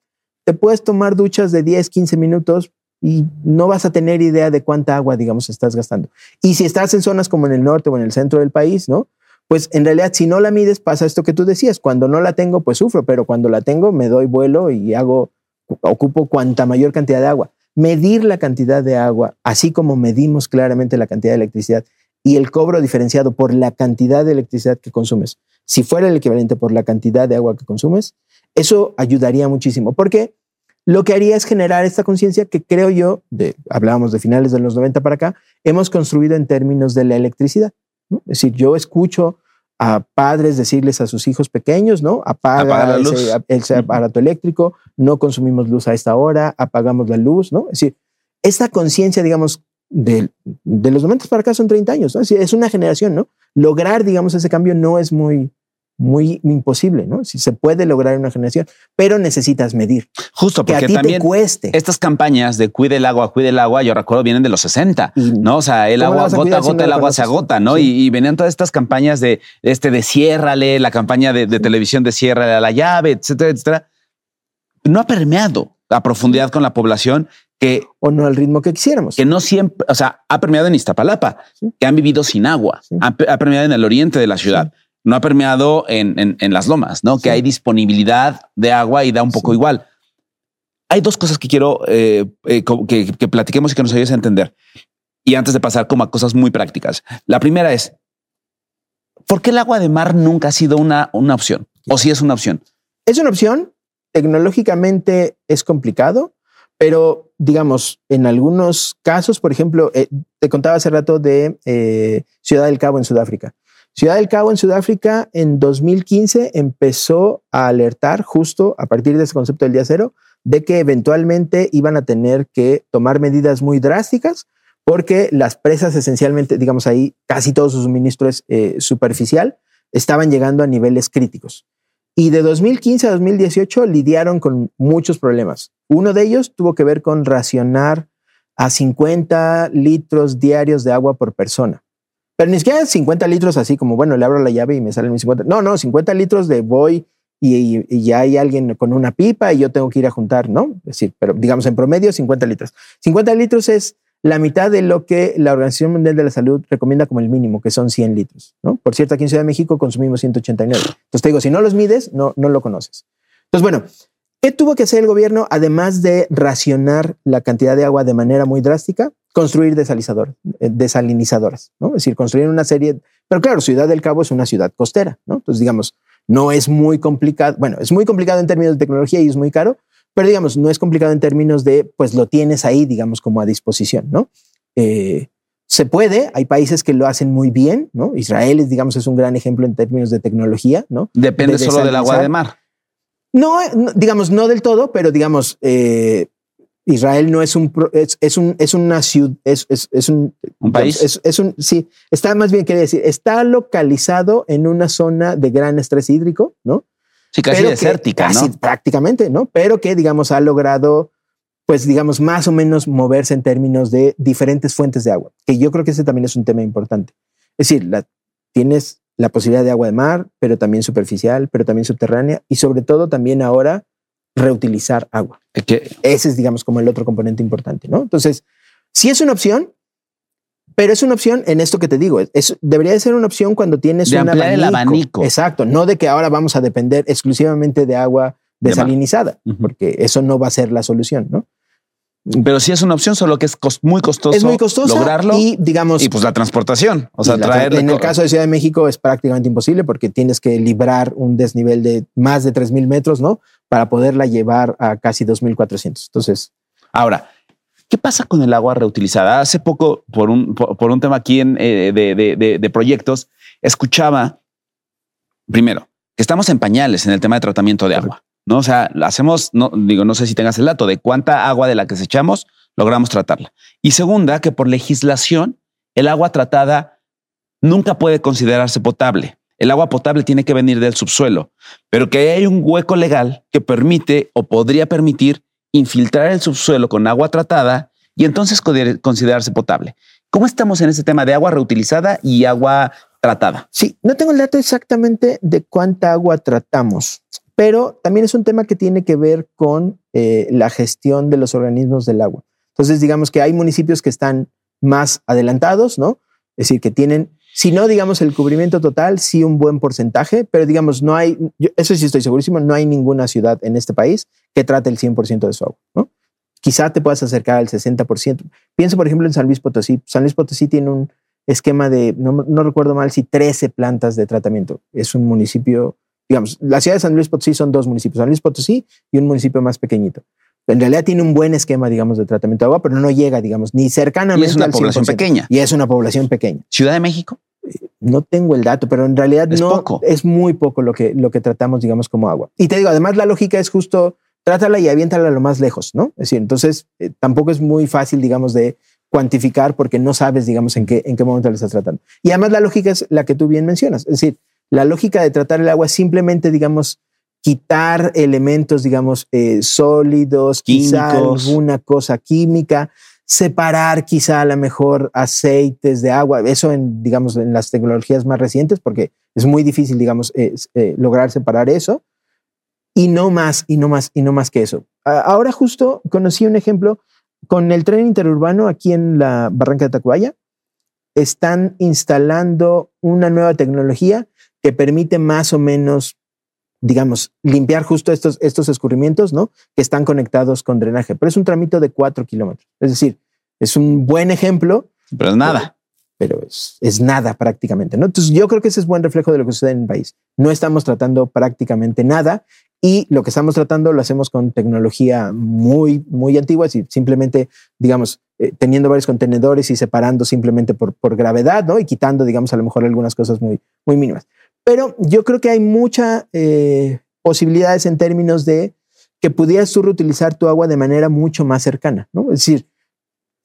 te puedes tomar duchas de 10, 15 minutos y no vas a tener idea de cuánta agua, digamos, estás gastando. Y si estás en zonas como en el norte o en el centro del país, ¿no? Pues en realidad, si no la mides, pasa esto que tú decías. Cuando no la tengo, pues sufro, pero cuando la tengo, me doy vuelo y hago, ocupo cuanta mayor cantidad de agua. Medir la cantidad de agua, así como medimos claramente la cantidad de electricidad y el cobro diferenciado por la cantidad de electricidad que consumes, si fuera el equivalente por la cantidad de agua que consumes, eso ayudaría muchísimo, porque lo que haría es generar esta conciencia que creo yo, de, hablábamos de finales de los 90 para acá, hemos construido en términos de la electricidad. ¿no? Es decir, yo escucho a padres decirles a sus hijos pequeños, ¿no? Apaga, ese, ese, aparato eléctrico, no consumimos luz a esta hora, apagamos la luz, ¿no? Es decir, esta conciencia, digamos, de, de, los momentos para acá son 30 años, ¿no? es una generación, ¿no? Lograr, digamos, ese cambio no es muy, muy imposible, ¿no? Si se puede lograr una generación, pero necesitas medir. Justo, porque que a ti también te cueste. estas campañas de cuide el agua, cuide el agua, yo recuerdo vienen de los 60, ¿no? O sea, el agua gota a gota, el agua se agota, ¿no? Sí. Y, y, venían todas estas campañas de este de ciérrale, la campaña de, de televisión de ciérrale a la llave, etcétera, etcétera. No ha permeado a profundidad con la población que o no al ritmo que quisiéramos. Que no siempre, o sea, ha permeado en Iztapalapa, sí. que han vivido sin agua, sí. ha, ha, permeado en el oriente de la ciudad. Sí. No ha permeado en, en, en, las lomas, ¿no? Que hay disponibilidad de agua y da un poco igual. Hay dos cosas que quiero eh, eh, que, que platiquemos y que nos ayudes a entender. Y antes de pasar como a cosas muy prácticas. La primera es, ¿por qué el agua de mar nunca ha sido una, una opción? ¿O si es una opción? Es una opción. Tecnológicamente es complicado, pero digamos, en algunos casos, por ejemplo, eh, te contaba hace rato de Ciudad del Cabo en Sudáfrica. Ciudad del Cabo en Sudáfrica en 2015 empezó a alertar justo a partir de ese concepto del día cero de que eventualmente iban a tener que tomar medidas muy drásticas porque las presas esencialmente, digamos ahí, casi todo su suministro es eh, superficial, estaban llegando a niveles críticos. Y de 2015 a 2018 lidiaron con muchos problemas. Uno de ellos tuvo que ver con racionar a 50 litros diarios de agua por persona. Pero ni siquiera 50 litros así como, bueno, le abro la llave y me salen mis 50. No, no, 50 litros de voy y, ya hay alguien con una pipa y yo tengo que ir a juntar, ¿no? Es decir, pero digamos en promedio 50 litros. 50 litros es la mitad de lo que la Organización Mundial de la Salud recomienda como el mínimo, que son 100 litros, ¿no? Por cierto, aquí en Ciudad de México consumimos 189. Entonces te digo, si no los mides, no, no lo conoces. Entonces, bueno, ¿qué tuvo que hacer el gobierno además de racionar la cantidad de agua de manera muy drástica? Construir desalizador, eh, desalinizadoras, ¿no? Es decir, construir una serie, pero claro, Ciudad del Cabo es una ciudad costera, ¿no? Entonces, digamos, no es muy complicado, bueno, es muy complicado en términos de tecnología y es muy caro, pero digamos, no es complicado en términos de, pues lo tienes ahí, digamos, como a disposición, ¿no? Eh, se puede, hay países que lo hacen muy bien, ¿no? Israel, es, digamos, es un gran ejemplo en términos de tecnología, ¿no? Depende de solo del agua de mar. No, no, digamos, no del todo, pero digamos, eh, Israel no es un, es, es, un, es una ciudad, es, es, es un, ¿Un país. Es, es, un, sí, está más bien, quería decir, está localizado en una zona de gran estrés hídrico, ¿no? Sí, casi Pero desértica, que, ¿no? Casi, prácticamente, ¿no? Pero que, digamos, ha logrado, pues, digamos, más o menos moverse en términos de diferentes fuentes de agua, que yo creo que ese también es un tema importante. Es decir, la, tienes la posibilidad de agua de mar, pero también superficial, pero también subterránea y sobre todo también ahora reutilizar agua. Ese es, digamos, como el otro componente importante, ¿no? Entonces, sí es una opción, pero es una opción en esto que te digo. Es, debería de ser una opción cuando tienes de un ampliar abanico. el abanico. Exacto, no de que ahora vamos a depender exclusivamente de agua desalinizada, uh -huh. porque eso no va a ser la solución, ¿no? Pero sí es una opción, solo que es cost muy costoso, es muy costoso lograrlo y digamos y pues la transportación, o sea, la, traer en el caso de Ciudad de México es prácticamente imposible porque tienes que librar un desnivel de más de 3000 metros, ¿no? Para poderla llevar a casi 2400. Entonces, ahora, ¿qué pasa con el agua reutilizada? Hace poco, por un, por, por un tema aquí en, eh, de, de, de, de proyectos, escuchaba primero que estamos en pañales en el tema de tratamiento de agua. ¿No? O sea, hacemos, no, digo, no sé si tengas el dato de cuánta agua de la que echamos logramos tratarla. Y segunda, que por legislación, el agua tratada nunca puede considerarse potable. El agua potable tiene que venir del subsuelo, pero que hay un hueco legal que permite o podría permitir infiltrar el subsuelo con agua tratada y entonces considerarse potable. ¿Cómo estamos en ese tema de agua reutilizada y agua tratada? Sí, no tengo el dato exactamente de cuánta agua tratamos, pero también es un tema que tiene que ver con eh, la gestión de los organismos del agua. Entonces, digamos que hay municipios que están más adelantados, ¿no? Es decir, que tienen, si no, digamos, el cubrimiento total, sí un buen porcentaje, pero digamos, no hay, yo, eso sí estoy segurísimo, no hay ninguna ciudad en este país que trate el 100% de su agua, ¿no? Quizá te puedas acercar al 60%. Pienso, por ejemplo, en San Luis Potosí. San Luis Potosí tiene un esquema de, no, no recuerdo mal si 13 plantas de tratamiento. Es un municipio, digamos, la ciudad de San Luis Potosí son dos municipios, San Luis Potosí y un municipio más pequeñito. En realidad tiene un buen esquema, digamos, de tratamiento de agua, pero no llega, digamos, ni cercanamente Y es una al población 100%. pequeña. Y es una población pequeña. Ciudad de México. No tengo el dato, pero en realidad Es no poco. es muy poco lo que, lo que tratamos, digamos, como agua. Y te digo, además la lógica es justo trátala y aviéntala lo más lejos, ¿no? Es decir, entonces eh, tampoco es muy fácil, digamos, de cuantificar porque no sabes, digamos, en qué, en qué momento lo estás tratando. Y además la lógica es la que tú bien mencionas. Es decir, la lógica de tratar el agua es simplemente, digamos, quitar elementos, digamos, eh, sólidos, quizá Químicos. alguna cosa química, separar quizá a lo mejor aceites de agua, eso en, digamos, en las tecnologías más recientes, porque es muy difícil, digamos, eh, eh, lograr separar eso. Y no más, y no más, y no más que eso. Ahora justo conocí un ejemplo con el tren interurbano aquí en la Barranca de Tacubaya. Están instalando una nueva tecnología que permite más o menos, digamos, limpiar justo estos, estos escurrimientos, ¿no? Que están conectados con drenaje. Pero es un tramito de cuatro kilómetros. Es decir, es un buen ejemplo, Pero es nada. pero es, es nada prácticamente, ¿no? Entonces yo creo que ese es buen reflejo de lo que sucede en el país. No estamos tratando prácticamente nada y lo que estamos tratando lo hacemos con tecnología muy, muy antigua, así, simplemente, digamos, eh, teniendo varios contenedores y separando simplemente por, por gravedad, ¿no? Y quitando, digamos, a lo mejor algunas cosas muy, muy mínimas. Pero yo creo que hay muchas posibilidades en términos de que pudieras tú reutilizar tu agua de manera mucho más cercana, ¿no? Es decir,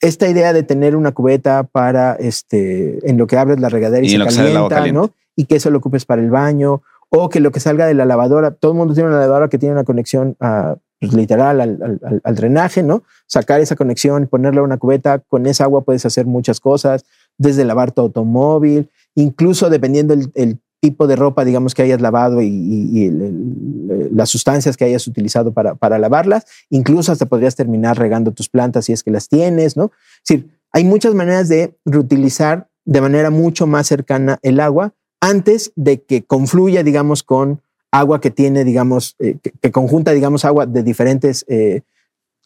esta idea de tener una cubeta para este en lo que abres la regadera y, Y se calienta, caliente. ¿no? Y que eso lo ocupes para el baño o que lo que salga de la lavadora, todo el mundo tiene una lavadora que tiene una conexión a, pues, literal al, al- al- drenaje, ¿no? Sacar esa conexión, ponerle a una cubeta, con esa agua puedes hacer muchas cosas, desde lavar tu automóvil, incluso dependiendo el, el tipo de ropa, digamos, que hayas lavado y, y- y el- el- las sustancias que hayas utilizado para, para lavarlas, incluso hasta podrías terminar regando tus plantas si es que las tienes, ¿no? Es decir, hay muchas maneras de reutilizar de manera mucho más cercana el agua antes de que confluya, digamos, con agua que tiene, digamos, eh, que, que conjunta, digamos, agua de diferentes eh,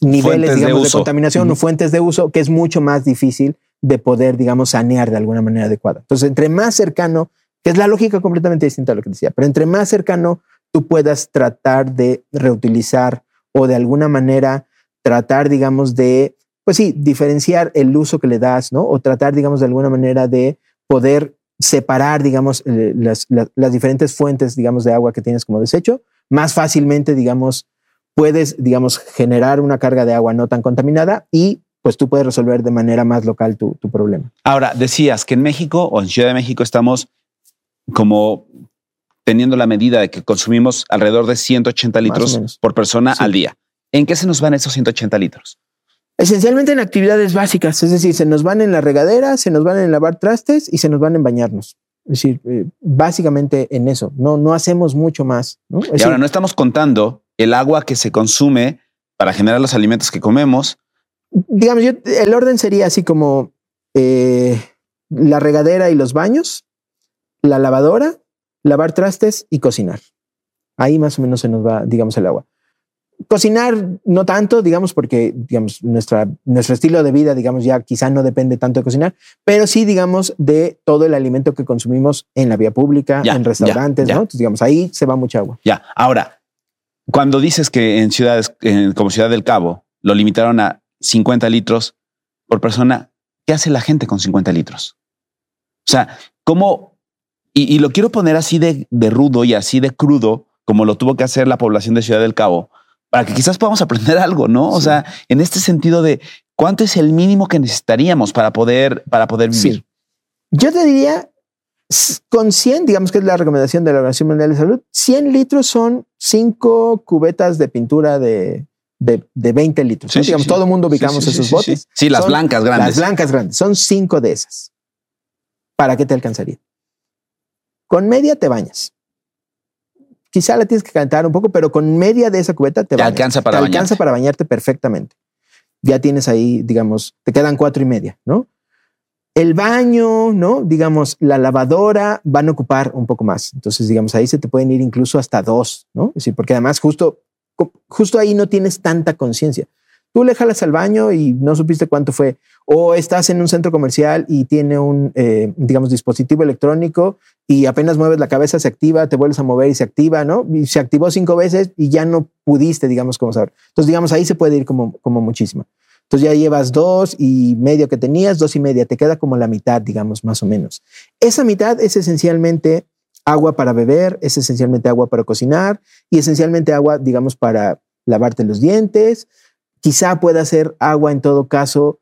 niveles, Fuentes digamos, de, contaminación o fuentes de uso, que es mucho más difícil de poder, digamos, sanear de alguna manera adecuada. Entonces, entre más cercano, que es la lógica completamente distinta a lo que decía, pero entre más cercano tú puedas tratar de reutilizar o de alguna manera tratar, digamos, de, pues sí, diferenciar el uso que le das, ¿no? O tratar, digamos, de alguna manera de poder separar, digamos, eh, las, diferentes fuentes, digamos, de agua que tienes como desecho, más fácilmente, digamos, puedes, digamos, generar una carga de agua no tan contaminada y pues tú puedes resolver de manera más local tu problema. Ahora, decías que en México o en Ciudad de México estamos como teniendo la medida de que consumimos alrededor de 180 Más o litros por persona Sí. al día. ¿En qué se nos van esos 180 litros? Esencialmente en actividades básicas, es decir, se nos van en la regadera, se nos van en lavar trastes y se nos van en bañarnos. Es decir, eh, básicamente en eso, no, no hacemos mucho más. Y decir, ahora no estamos contando el agua que se consume para generar los alimentos que comemos. digamos, yo, el orden sería así como eh, la regadera y los baños, la lavadora, lavar trastes y cocinar. Ahí más o menos se nos va, digamos, el agua. Cocinar no tanto, digamos, porque digamos, nuestra, nuestro estilo de vida, digamos, ya quizá no depende tanto de cocinar, pero sí, digamos, de todo el alimento que consumimos en la vía pública, Ya, en ya, restaurantes, ya. ¿no? Entonces, digamos, ahí se va mucha agua. Ya, ahora, cuando dices que en ciudades en- como Ciudad del Cabo lo limitaron a 50 litros por persona, ¿qué hace la gente con 50 litros? O sea, ¿cómo? Y, y lo quiero poner así de, de rudo y así de crudo, como lo tuvo que hacer la población de Ciudad del Cabo, para que quizás podamos aprender algo, ¿no? O Sí. sea, en este sentido de cuánto es el mínimo que necesitaríamos para poder, para poder vivir. Sí. Yo te diría, con 100, digamos que es la recomendación de la Organización Mundial de Salud, 100 litros son cinco cubetas de pintura de, de, de 20 litros. Sí, ¿no? sí, digamos, sí. todo el mundo ubicamos esos botes. Sí, las Son blancas grandes. Las blancas grandes. Son cinco de esas. ¿Para qué te alcanzaría? Con media te bañas. Quizá la tienes que calentar un poco, pero con media de esa cubeta te, Te bañas. alcanza para Te alcanza bañarte. para bañarte perfectamente. Ya tienes ahí, digamos, te quedan cuatro y media, ¿no? El baño, ¿no? Digamos, la lavadora van a ocupar un poco más. Entonces, digamos, ahí se te pueden ir incluso hasta dos, ¿no? Es decir, porque además justo, justo ahí no tienes tanta conciencia. Tú le jalas al baño y no supiste cuánto fue. O estás en un centro comercial y tiene un, eh, digamos, dispositivo electrónico y apenas mueves la cabeza se activa, te vuelves a mover y se activa, ¿no? Se activó cinco veces y ya no pudiste, digamos, como saber. Entonces, digamos, ahí se puede ir como, como muchísimo. Entonces ya llevas dos y medio que tenías, dos y media, te queda como la mitad, digamos, más o menos. Esa mitad es esencialmente agua para beber, es esencialmente agua para cocinar y esencialmente agua, digamos, para lavarte los dientes, Quizá pueda ser agua en todo caso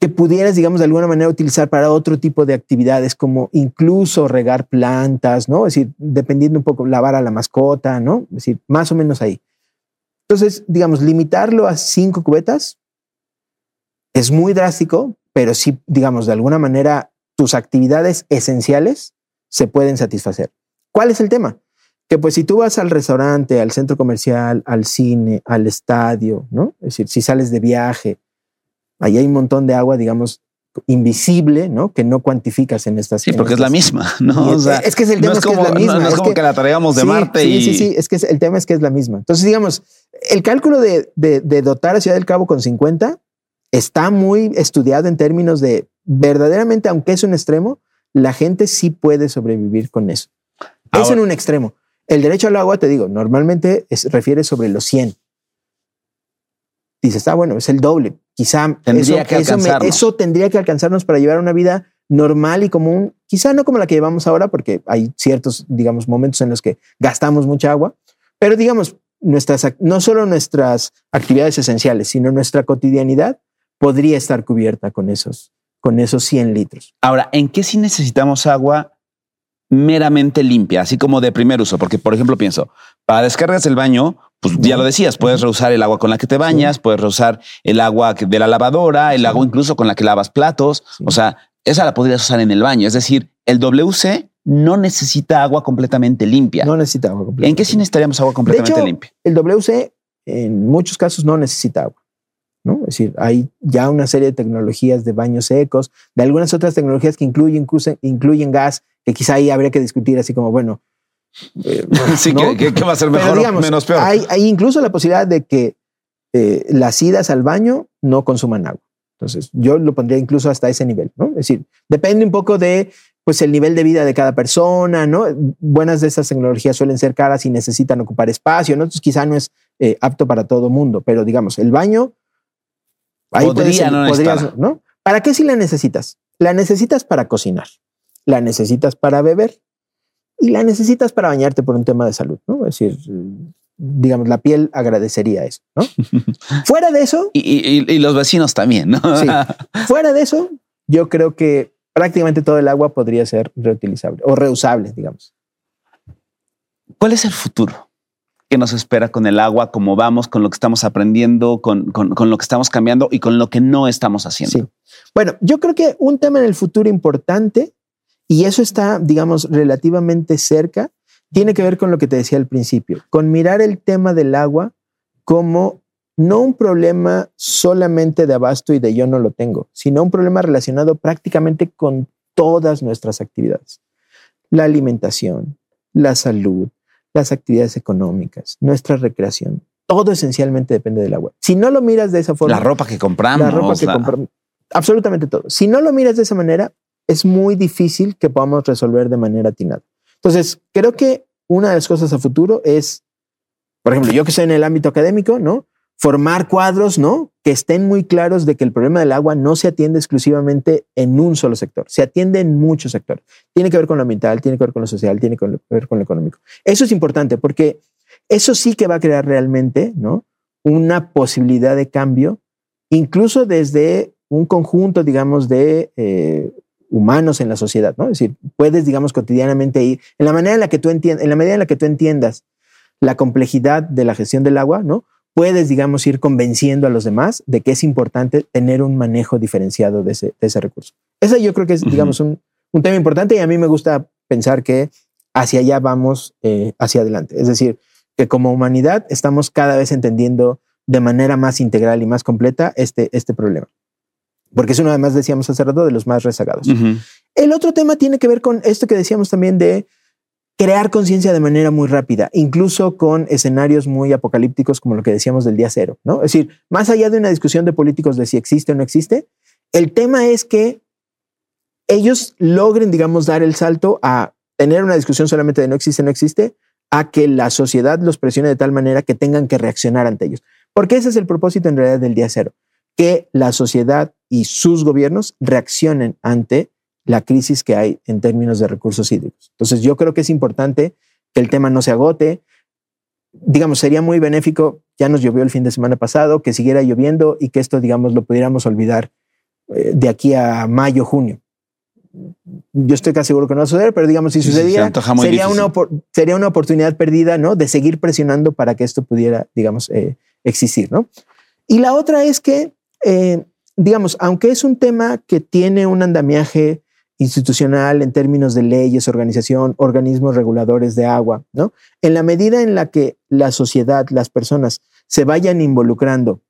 que pudieras, digamos, de alguna manera utilizar para otro tipo de actividades, como incluso regar plantas, ¿no? Es decir, dependiendo un poco, lavar a la mascota, ¿no? Es decir, más o menos ahí. Entonces, digamos, limitarlo a cinco cubetas es muy drástico, pero sí, digamos, de alguna manera tus actividades esenciales se pueden satisfacer. ¿Cuál es el tema? Que pues si tú vas al restaurante, al centro comercial, al cine, al estadio, ¿no? Es decir, si sales de viaje, ahí hay un montón de agua, digamos, invisible, ¿no? Que no cuantificas en estas. Sí, porque es la misma, ¿no? O sea, es que es el tema es, como, que es la misma. No, es, como que, la traigamos de Marte sí, y. Sí, sí, es que el tema es que es la misma. Entonces, digamos, el cálculo de, de, de dotar a Ciudad del Cabo con 50 está muy estudiado en términos de verdaderamente, aunque es un extremo, la gente sí puede sobrevivir con eso. es en un extremo. El derecho al agua, te digo, normalmente es, refiere sobre los 100. Dices, está ah, bueno, es el doble. Quizá tendría eso, que eso, eso, tendría que alcanzarnos para llevar una vida normal y común, quizá no como la que llevamos ahora, porque hay ciertos, digamos, momentos en los que gastamos mucha agua, pero digamos, nuestras, no solo nuestras actividades esenciales, sino nuestra cotidianidad podría estar cubierta con esos, con esos 100 litros. Ahora, ¿en qué sí necesitamos agua meramente limpia, así como de primer uso, porque por ejemplo pienso, para descargas del baño, pues ya lo decías, puedes reusar el agua con la que te bañas, puedes reusar el agua de la lavadora, el agua incluso con la que lavas platos, o sea, esa la podrías usar en el baño, es decir, el WC no necesita agua completamente limpia. No necesita agua completamente. ¿En qué sí necesitaríamos agua completamente limpia? El WC en muchos casos no necesita agua. ¿no? Es decir, hay ya una serie de tecnologías de baños secos, de algunas otras tecnologías que incluyen, incluyen gas que quizá ahí habría que discutir así como, bueno. Eh, sí, ¿qué, va a ser mejor o menos peor? Hay, hay, incluso la posibilidad de que eh, las idas al baño no consuman agua. Entonces, yo lo pondría incluso hasta ese nivel, ¿no? Es decir, depende un poco de pues el nivel de vida de cada persona, ¿no? Buenas de estas tecnologías suelen ser caras y necesitan ocupar espacio, ¿no? Entonces quizá no es eh, apto para todo mundo, pero digamos, el baño ahí podría, no, ¿no? ¿Para qué si la necesitas? La necesitas para cocinar la necesitas para beber y la necesitas para bañarte por un tema de salud, ¿no? Es decir, digamos, la piel agradecería eso, ¿no? Fuera de eso. Y, los vecinos también, ¿no? sí. Fuera de eso, yo creo que prácticamente todo el agua podría ser reutilizable o reusable, digamos. ¿Cuál es el futuro que nos espera con el agua, cómo vamos, con lo que estamos aprendiendo, con, con lo que estamos cambiando y con lo que no estamos haciendo? Sí. Bueno, yo creo que un tema en el futuro importante y eso está, digamos, relativamente cerca. Tiene que ver con lo que te decía al principio, con mirar el tema del agua como no un problema solamente de abasto y de yo no lo tengo, sino un problema relacionado prácticamente con todas nuestras actividades. La alimentación, la salud, las actividades económicas, nuestra recreación, todo esencialmente depende del agua. Si no lo miras de esa forma, la ropa que compramos, la ropa que compramos, absolutamente todo. Si no lo miras de esa manera, es muy difícil que podamos resolver de manera atinada. Entonces, creo que una de las cosas a futuro es, por ejemplo, yo que estoy en el ámbito académico, ¿no? Formar cuadros, ¿no? Que estén muy claros de que el problema del agua no se atiende exclusivamente en un solo sector, se atiende en muchos sectores. Tiene que ver con lo ambiental, tiene que ver con lo social, tiene que ver con lo económico. Eso es importante porque eso sí que va a crear realmente, ¿no? Una posibilidad de cambio, incluso desde un conjunto, digamos, de eh, humanos en la sociedad, ¿no? Es decir, puedes, digamos, cotidianamente ir, en la manera en la que tú entiendas, en la medida en la que tú entiendas la complejidad de la gestión del agua, ¿no? Puedes, digamos, ir convenciendo a los demás de que es importante tener un manejo diferenciado de ese, recurso. Ese yo creo que es, digamos, un, tema importante y a mí me gusta pensar que hacia allá vamos, eh, hacia adelante. Es decir, que como humanidad estamos cada vez entendiendo de manera más integral y más completa este, este problema porque es uno, además, decíamos hace rato, de los más rezagados. El otro tema tiene que ver con esto que decíamos también de crear conciencia de manera muy rápida, incluso con escenarios muy apocalípticos como lo que decíamos del día cero, ¿no? Es decir, más allá de una discusión de políticos de si existe o no existe, el tema es que ellos logren, digamos, dar el salto a tener una discusión solamente de no existe, no existe, a que la sociedad los presione de tal manera que tengan que reaccionar ante ellos. Porque ese es el propósito en realidad del día cero, que la sociedad y sus gobiernos reaccionen ante la crisis que hay en términos de recursos hídricos. Entonces yo creo que es importante que el tema no se agote. Digamos, sería muy benéfico, ya nos llovió el fin de semana pasado, que siguiera lloviendo y que esto, digamos, lo pudiéramos olvidar eh, de aquí a mayo, junio yo estoy casi seguro que no va a suceder, pero digamos, si sucediera, sería, una, sería una oportunidad perdida, ¿no? De seguir presionando para que esto pudiera, digamos, eh, existir, ¿no? Y la otra es que, eh, digamos, aunque es un tema que tiene un andamiaje institucional en términos de leyes, organización, organismos reguladores de agua, ¿no? En la medida en la que la sociedad, las personas se vayan involucrando,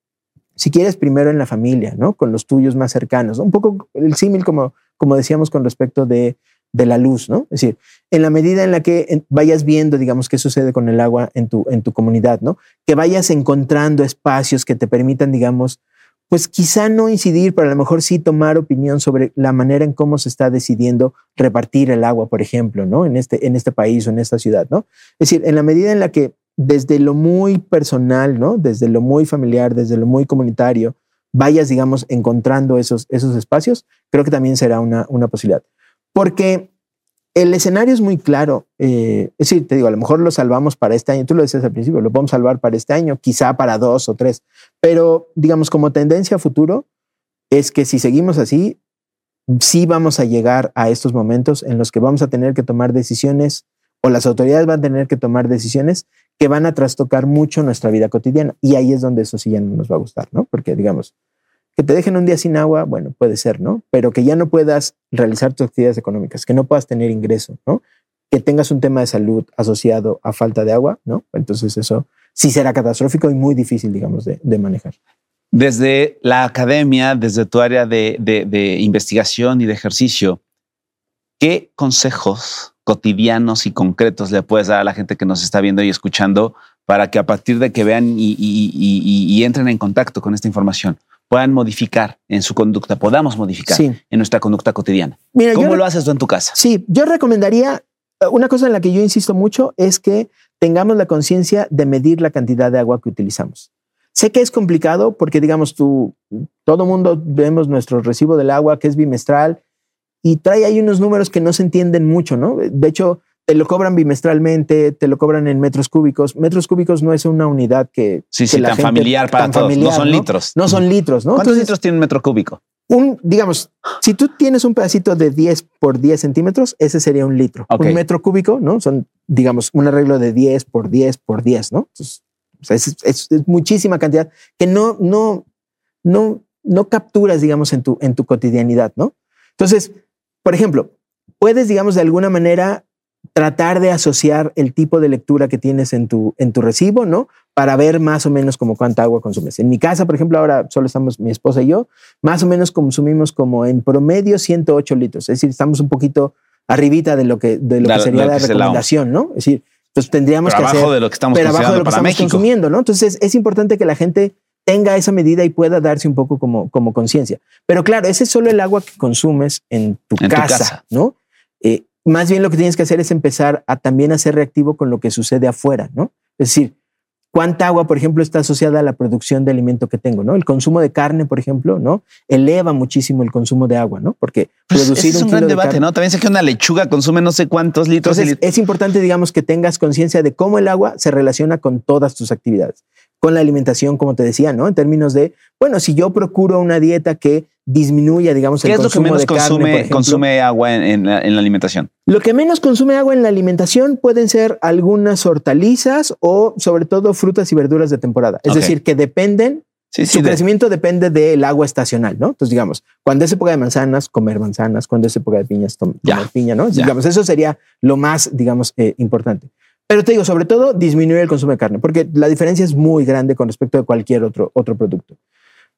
si quieres primero en la familia, ¿no? Con los tuyos más cercanos, un poco el símil como como decíamos con respecto de, la luz, ¿no? Es decir, en la medida en la que vayas viendo, digamos, qué sucede con el agua en tu, en tu comunidad, ¿no? Que vayas encontrando espacios que te permitan, digamos, pues quizá no incidir, pero a lo mejor sí tomar opinión sobre la manera en cómo se está decidiendo repartir el agua, por ejemplo, ¿no? En este, en este país o en esta ciudad, ¿no? Es decir, en la medida en la que desde lo muy personal, ¿no? Desde lo muy familiar, desde lo muy comunitario, vayas, digamos, encontrando esos, esos espacios, creo que también será una, una posibilidad. Porque el escenario es muy claro. Eh, es decir, te digo, a lo mejor lo salvamos para este año. Tú lo decías al principio, lo podemos salvar para este año, quizá para dos o tres. Pero, digamos, como tendencia a futuro, es que si seguimos así, sí vamos a llegar a estos momentos en los que vamos a tener que tomar decisiones o las autoridades van a tener que tomar decisiones que van a trastocar mucho nuestra vida cotidiana. Y ahí es donde eso sí ya no nos va a gustar, ¿no? Porque digamos, que te dejen un día sin agua, bueno, puede ser, ¿no? Pero que ya no puedas realizar tus actividades económicas, que no puedas tener ingreso, ¿no? Que tengas un tema de salud asociado a falta de agua, ¿no? Entonces eso sí será catastrófico y muy difícil, digamos, de, manejar. Desde la academia, desde tu área de, de investigación y de ejercicio, ¿qué consejos cotidianos y concretos le puedes dar a la gente que nos está viendo y escuchando para que a partir de que vean y, entren en contacto con esta información, puedan modificar en su conducta, podamos modificar en nuestra conducta cotidiana. ¿Cómo lo haces tú en tu casa? Sí, yo recomendaría, eh, una cosa en la que yo insisto mucho es que tengamos la conciencia de medir la cantidad de agua que utilizamos. Sé que es complicado porque, digamos, tú, todo mundo vemos nuestro recibo del agua que es bimestral y trae ahí unos números que no se entienden mucho, ¿no? De hecho, te lo cobran bimestralmente, te lo cobran en metros cúbicos. Metros cúbicos no es una unidad que. Sí, sí, tan familiar para todos. no son litros. No son litros, ¿no? ¿Cuántos litros tiene un metro cúbico? Un, digamos, si tú tienes un pedacito de 10 por 10 centímetros, ese sería un litro. Un metro cúbico, ¿no? Son, digamos, un arreglo de 10 por 10 por 10, ¿no? es, es, muchísima cantidad que no, no, no, no capturas, digamos, en tu, en tu cotidianidad, ¿no? Entonces, por ejemplo, puedes, digamos, de alguna manera tratar de asociar el tipo de lectura que tienes en tu, en tu recibo, ¿no? Para ver más o menos como cuánta agua consumes. En mi casa, por ejemplo, ahora solo estamos mi esposa y yo, más o menos consumimos como en promedio 108 litros. Es decir, estamos un poquito arribita de lo que, de lo que sería la recomendación, ¿no? Es decir, pues tendríamos que abajo de lo que estamos, pero abajo de lo que estamos consumiendo, ¿no? Entonces es importante que la gente tenga esa medida y pueda darse un poco como, como conciencia. Pero claro, ese es solo el agua que consumes en tu, casa, ¿no? Eh, más bien lo que tienes que hacer es empezar a también a ser reactivo con lo que sucede afuera, ¿no? Es decir, cuánta agua, por ejemplo, está asociada a la producción de alimento que tengo, ¿no? El consumo de carne, por ejemplo, ¿no? Eleva muchísimo el consumo de agua, ¿no? Porque pues producir es un, gran debate, ¿no? También sé que una lechuga consume no sé cuántos litros. Entonces, es importante, digamos, que tengas conciencia de cómo el agua se relaciona con todas tus actividades con la alimentación, como te decía, ¿no? En términos de, bueno, si yo procuro una dieta que disminuya, digamos, el consumo es lo que menos consume, consume agua en, la, alimentación? Lo que menos consume agua en la alimentación pueden ser algunas hortalizas o sobre todo frutas y verduras de temporada. Es decir, que dependen su crecimiento depende del agua estacional, ¿no? Entonces, digamos, cuando es época de manzanas, comer manzanas, cuando es época de piñas, comer piña, ¿no? Digamos, eso sería lo más, digamos, eh, importante. Pero te digo, sobre todo, disminuir el consumo de carne, porque la diferencia es muy grande con respecto a cualquier otro, otro producto.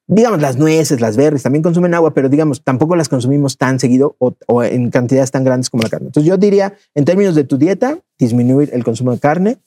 Digamos, las nueces, las berries también consumen agua, pero digamos, tampoco las consumimos tan seguido o, en cantidades tan grandes como la carne. Entonces yo diría, en términos de tu dieta, disminuir el consumo de carne,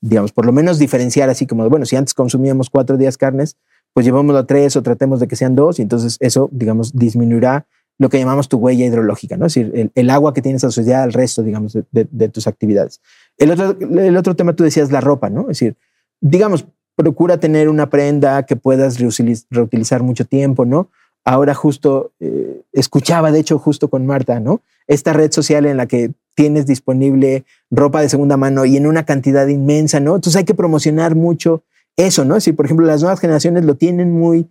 digamos, por lo menos diferenciar así como, bueno, si antes consumíamos cuatro días carnes, pues llevémoslo a tres o tratemos de que sean dos y entonces eso, digamos, disminuirá lo que llamamos tu huella hidrológica, ¿no? Es decir, el, agua que tienes asociada al resto, digamos, de, de, de, tus actividades. El otro, el otro tema, tú decías la ropa, ¿no? Es decir, digamos, procura tener una prenda que puedas reutilizar, mucho tiempo, ¿no? Ahora justo eh, escuchaba, de hecho, justo con Marta, ¿no? Esta red social en la que tienes disponible ropa de segunda mano y en una cantidad inmensa, ¿no? Entonces hay que promocionar mucho eso, ¿no? Si, por ejemplo, las nuevas generaciones lo tienen muy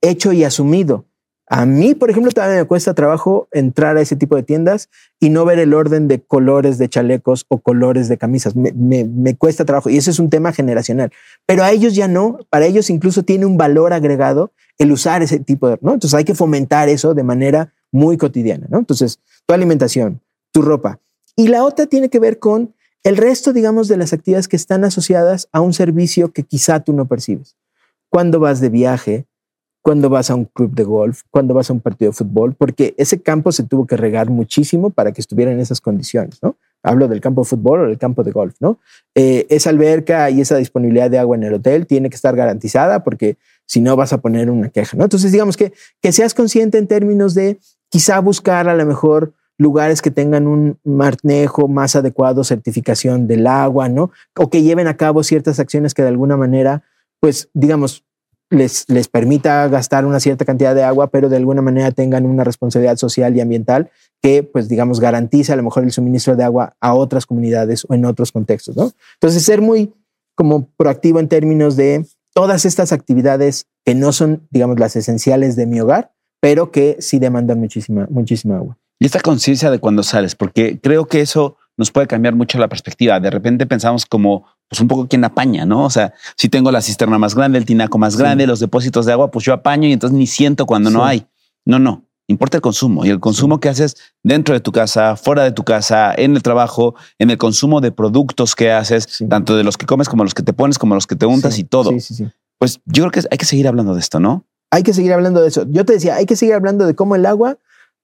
hecho y asumido. A mí, por ejemplo, todavía me cuesta trabajo entrar a ese tipo de tiendas y no ver el orden de colores de chalecos o colores de camisas. Me, me, me, cuesta trabajo y ese es un tema generacional. Pero a ellos ya no, para ellos incluso tiene un valor agregado el usar ese tipo de, ¿no? Entonces hay que fomentar eso de manera muy cotidiana, ¿no? Entonces, tu alimentación, tu ropa. Y la otra tiene que ver con el resto, digamos, de las actividades que están asociadas a un servicio que quizá tú no percibes. Cuando vas de viaje, cuando vas a un club de golf, cuando vas a un partido de fútbol, porque ese campo se tuvo que regar muchísimo para que estuviera en esas condiciones, ¿no? Hablo del campo de fútbol o del campo de golf, ¿no? Eh, esa alberca y esa disponibilidad de agua en el hotel tiene que estar garantizada porque si no vas a poner una queja, ¿no? Entonces, digamos que, que seas consciente en términos de quizá buscar a lo mejor lugares que tengan un manejo más adecuado, certificación del agua, ¿no? O que lleven a cabo ciertas acciones que de alguna manera, pues, digamos, les, les permita gastar una cierta cantidad de agua, pero de alguna manera tengan una responsabilidad social y ambiental que, pues, digamos, garantice a lo mejor el suministro de agua a otras comunidades o en otros contextos, ¿no? Entonces, ser muy como proactivo en términos de todas estas actividades que no son, digamos, las esenciales de mi hogar, pero que sí demandan muchísima, muchísima agua. Y esta conciencia de cuando sales, porque creo que eso nos puede cambiar mucho la perspectiva. De repente pensamos como pues un poco quien apaña, ¿no? O sea, si tengo la cisterna más grande, el tinaco más grande, sí. los depósitos de agua, pues yo apaño y entonces ni siento cuando sí. no hay. No, no. Importa el consumo y el consumo sí. que haces dentro de tu casa, fuera de tu casa, en el trabajo, en el consumo de productos que haces, tanto de los que comes como los que te pones, como los que te untas y todo. Pues yo creo que hay que seguir hablando de esto, ¿no? Hay que seguir hablando de eso. Yo te decía, hay que seguir hablando de cómo el agua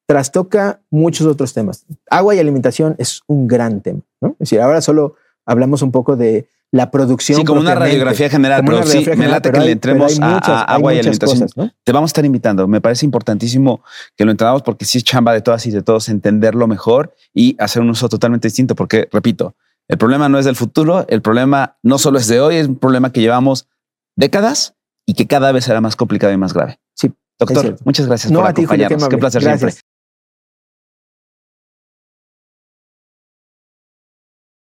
trastoca muchos otros temas. Agua y alimentación es un gran tema, ¿no? Es decir, ahora solo hablamos un poco de la producción. Sí, como una radiografía general, pero sí, general, me late que hay, le entremos a, muchas, a, agua y alimentación. Cosas, ¿no? Te vamos a estar invitando. Me parece importantísimo que lo entramos porque sí es chamba de todas y de todos entenderlo mejor y hacer un uso totalmente distinto. Porque, repito, el problema no es del futuro, el problema no solo es de hoy, es un problema que llevamos décadas y que cada vez será más complicado y más grave. Sí. Doctor, muchas gracias no, por a ti, acompañarnos. Qué placer gracias. siempre.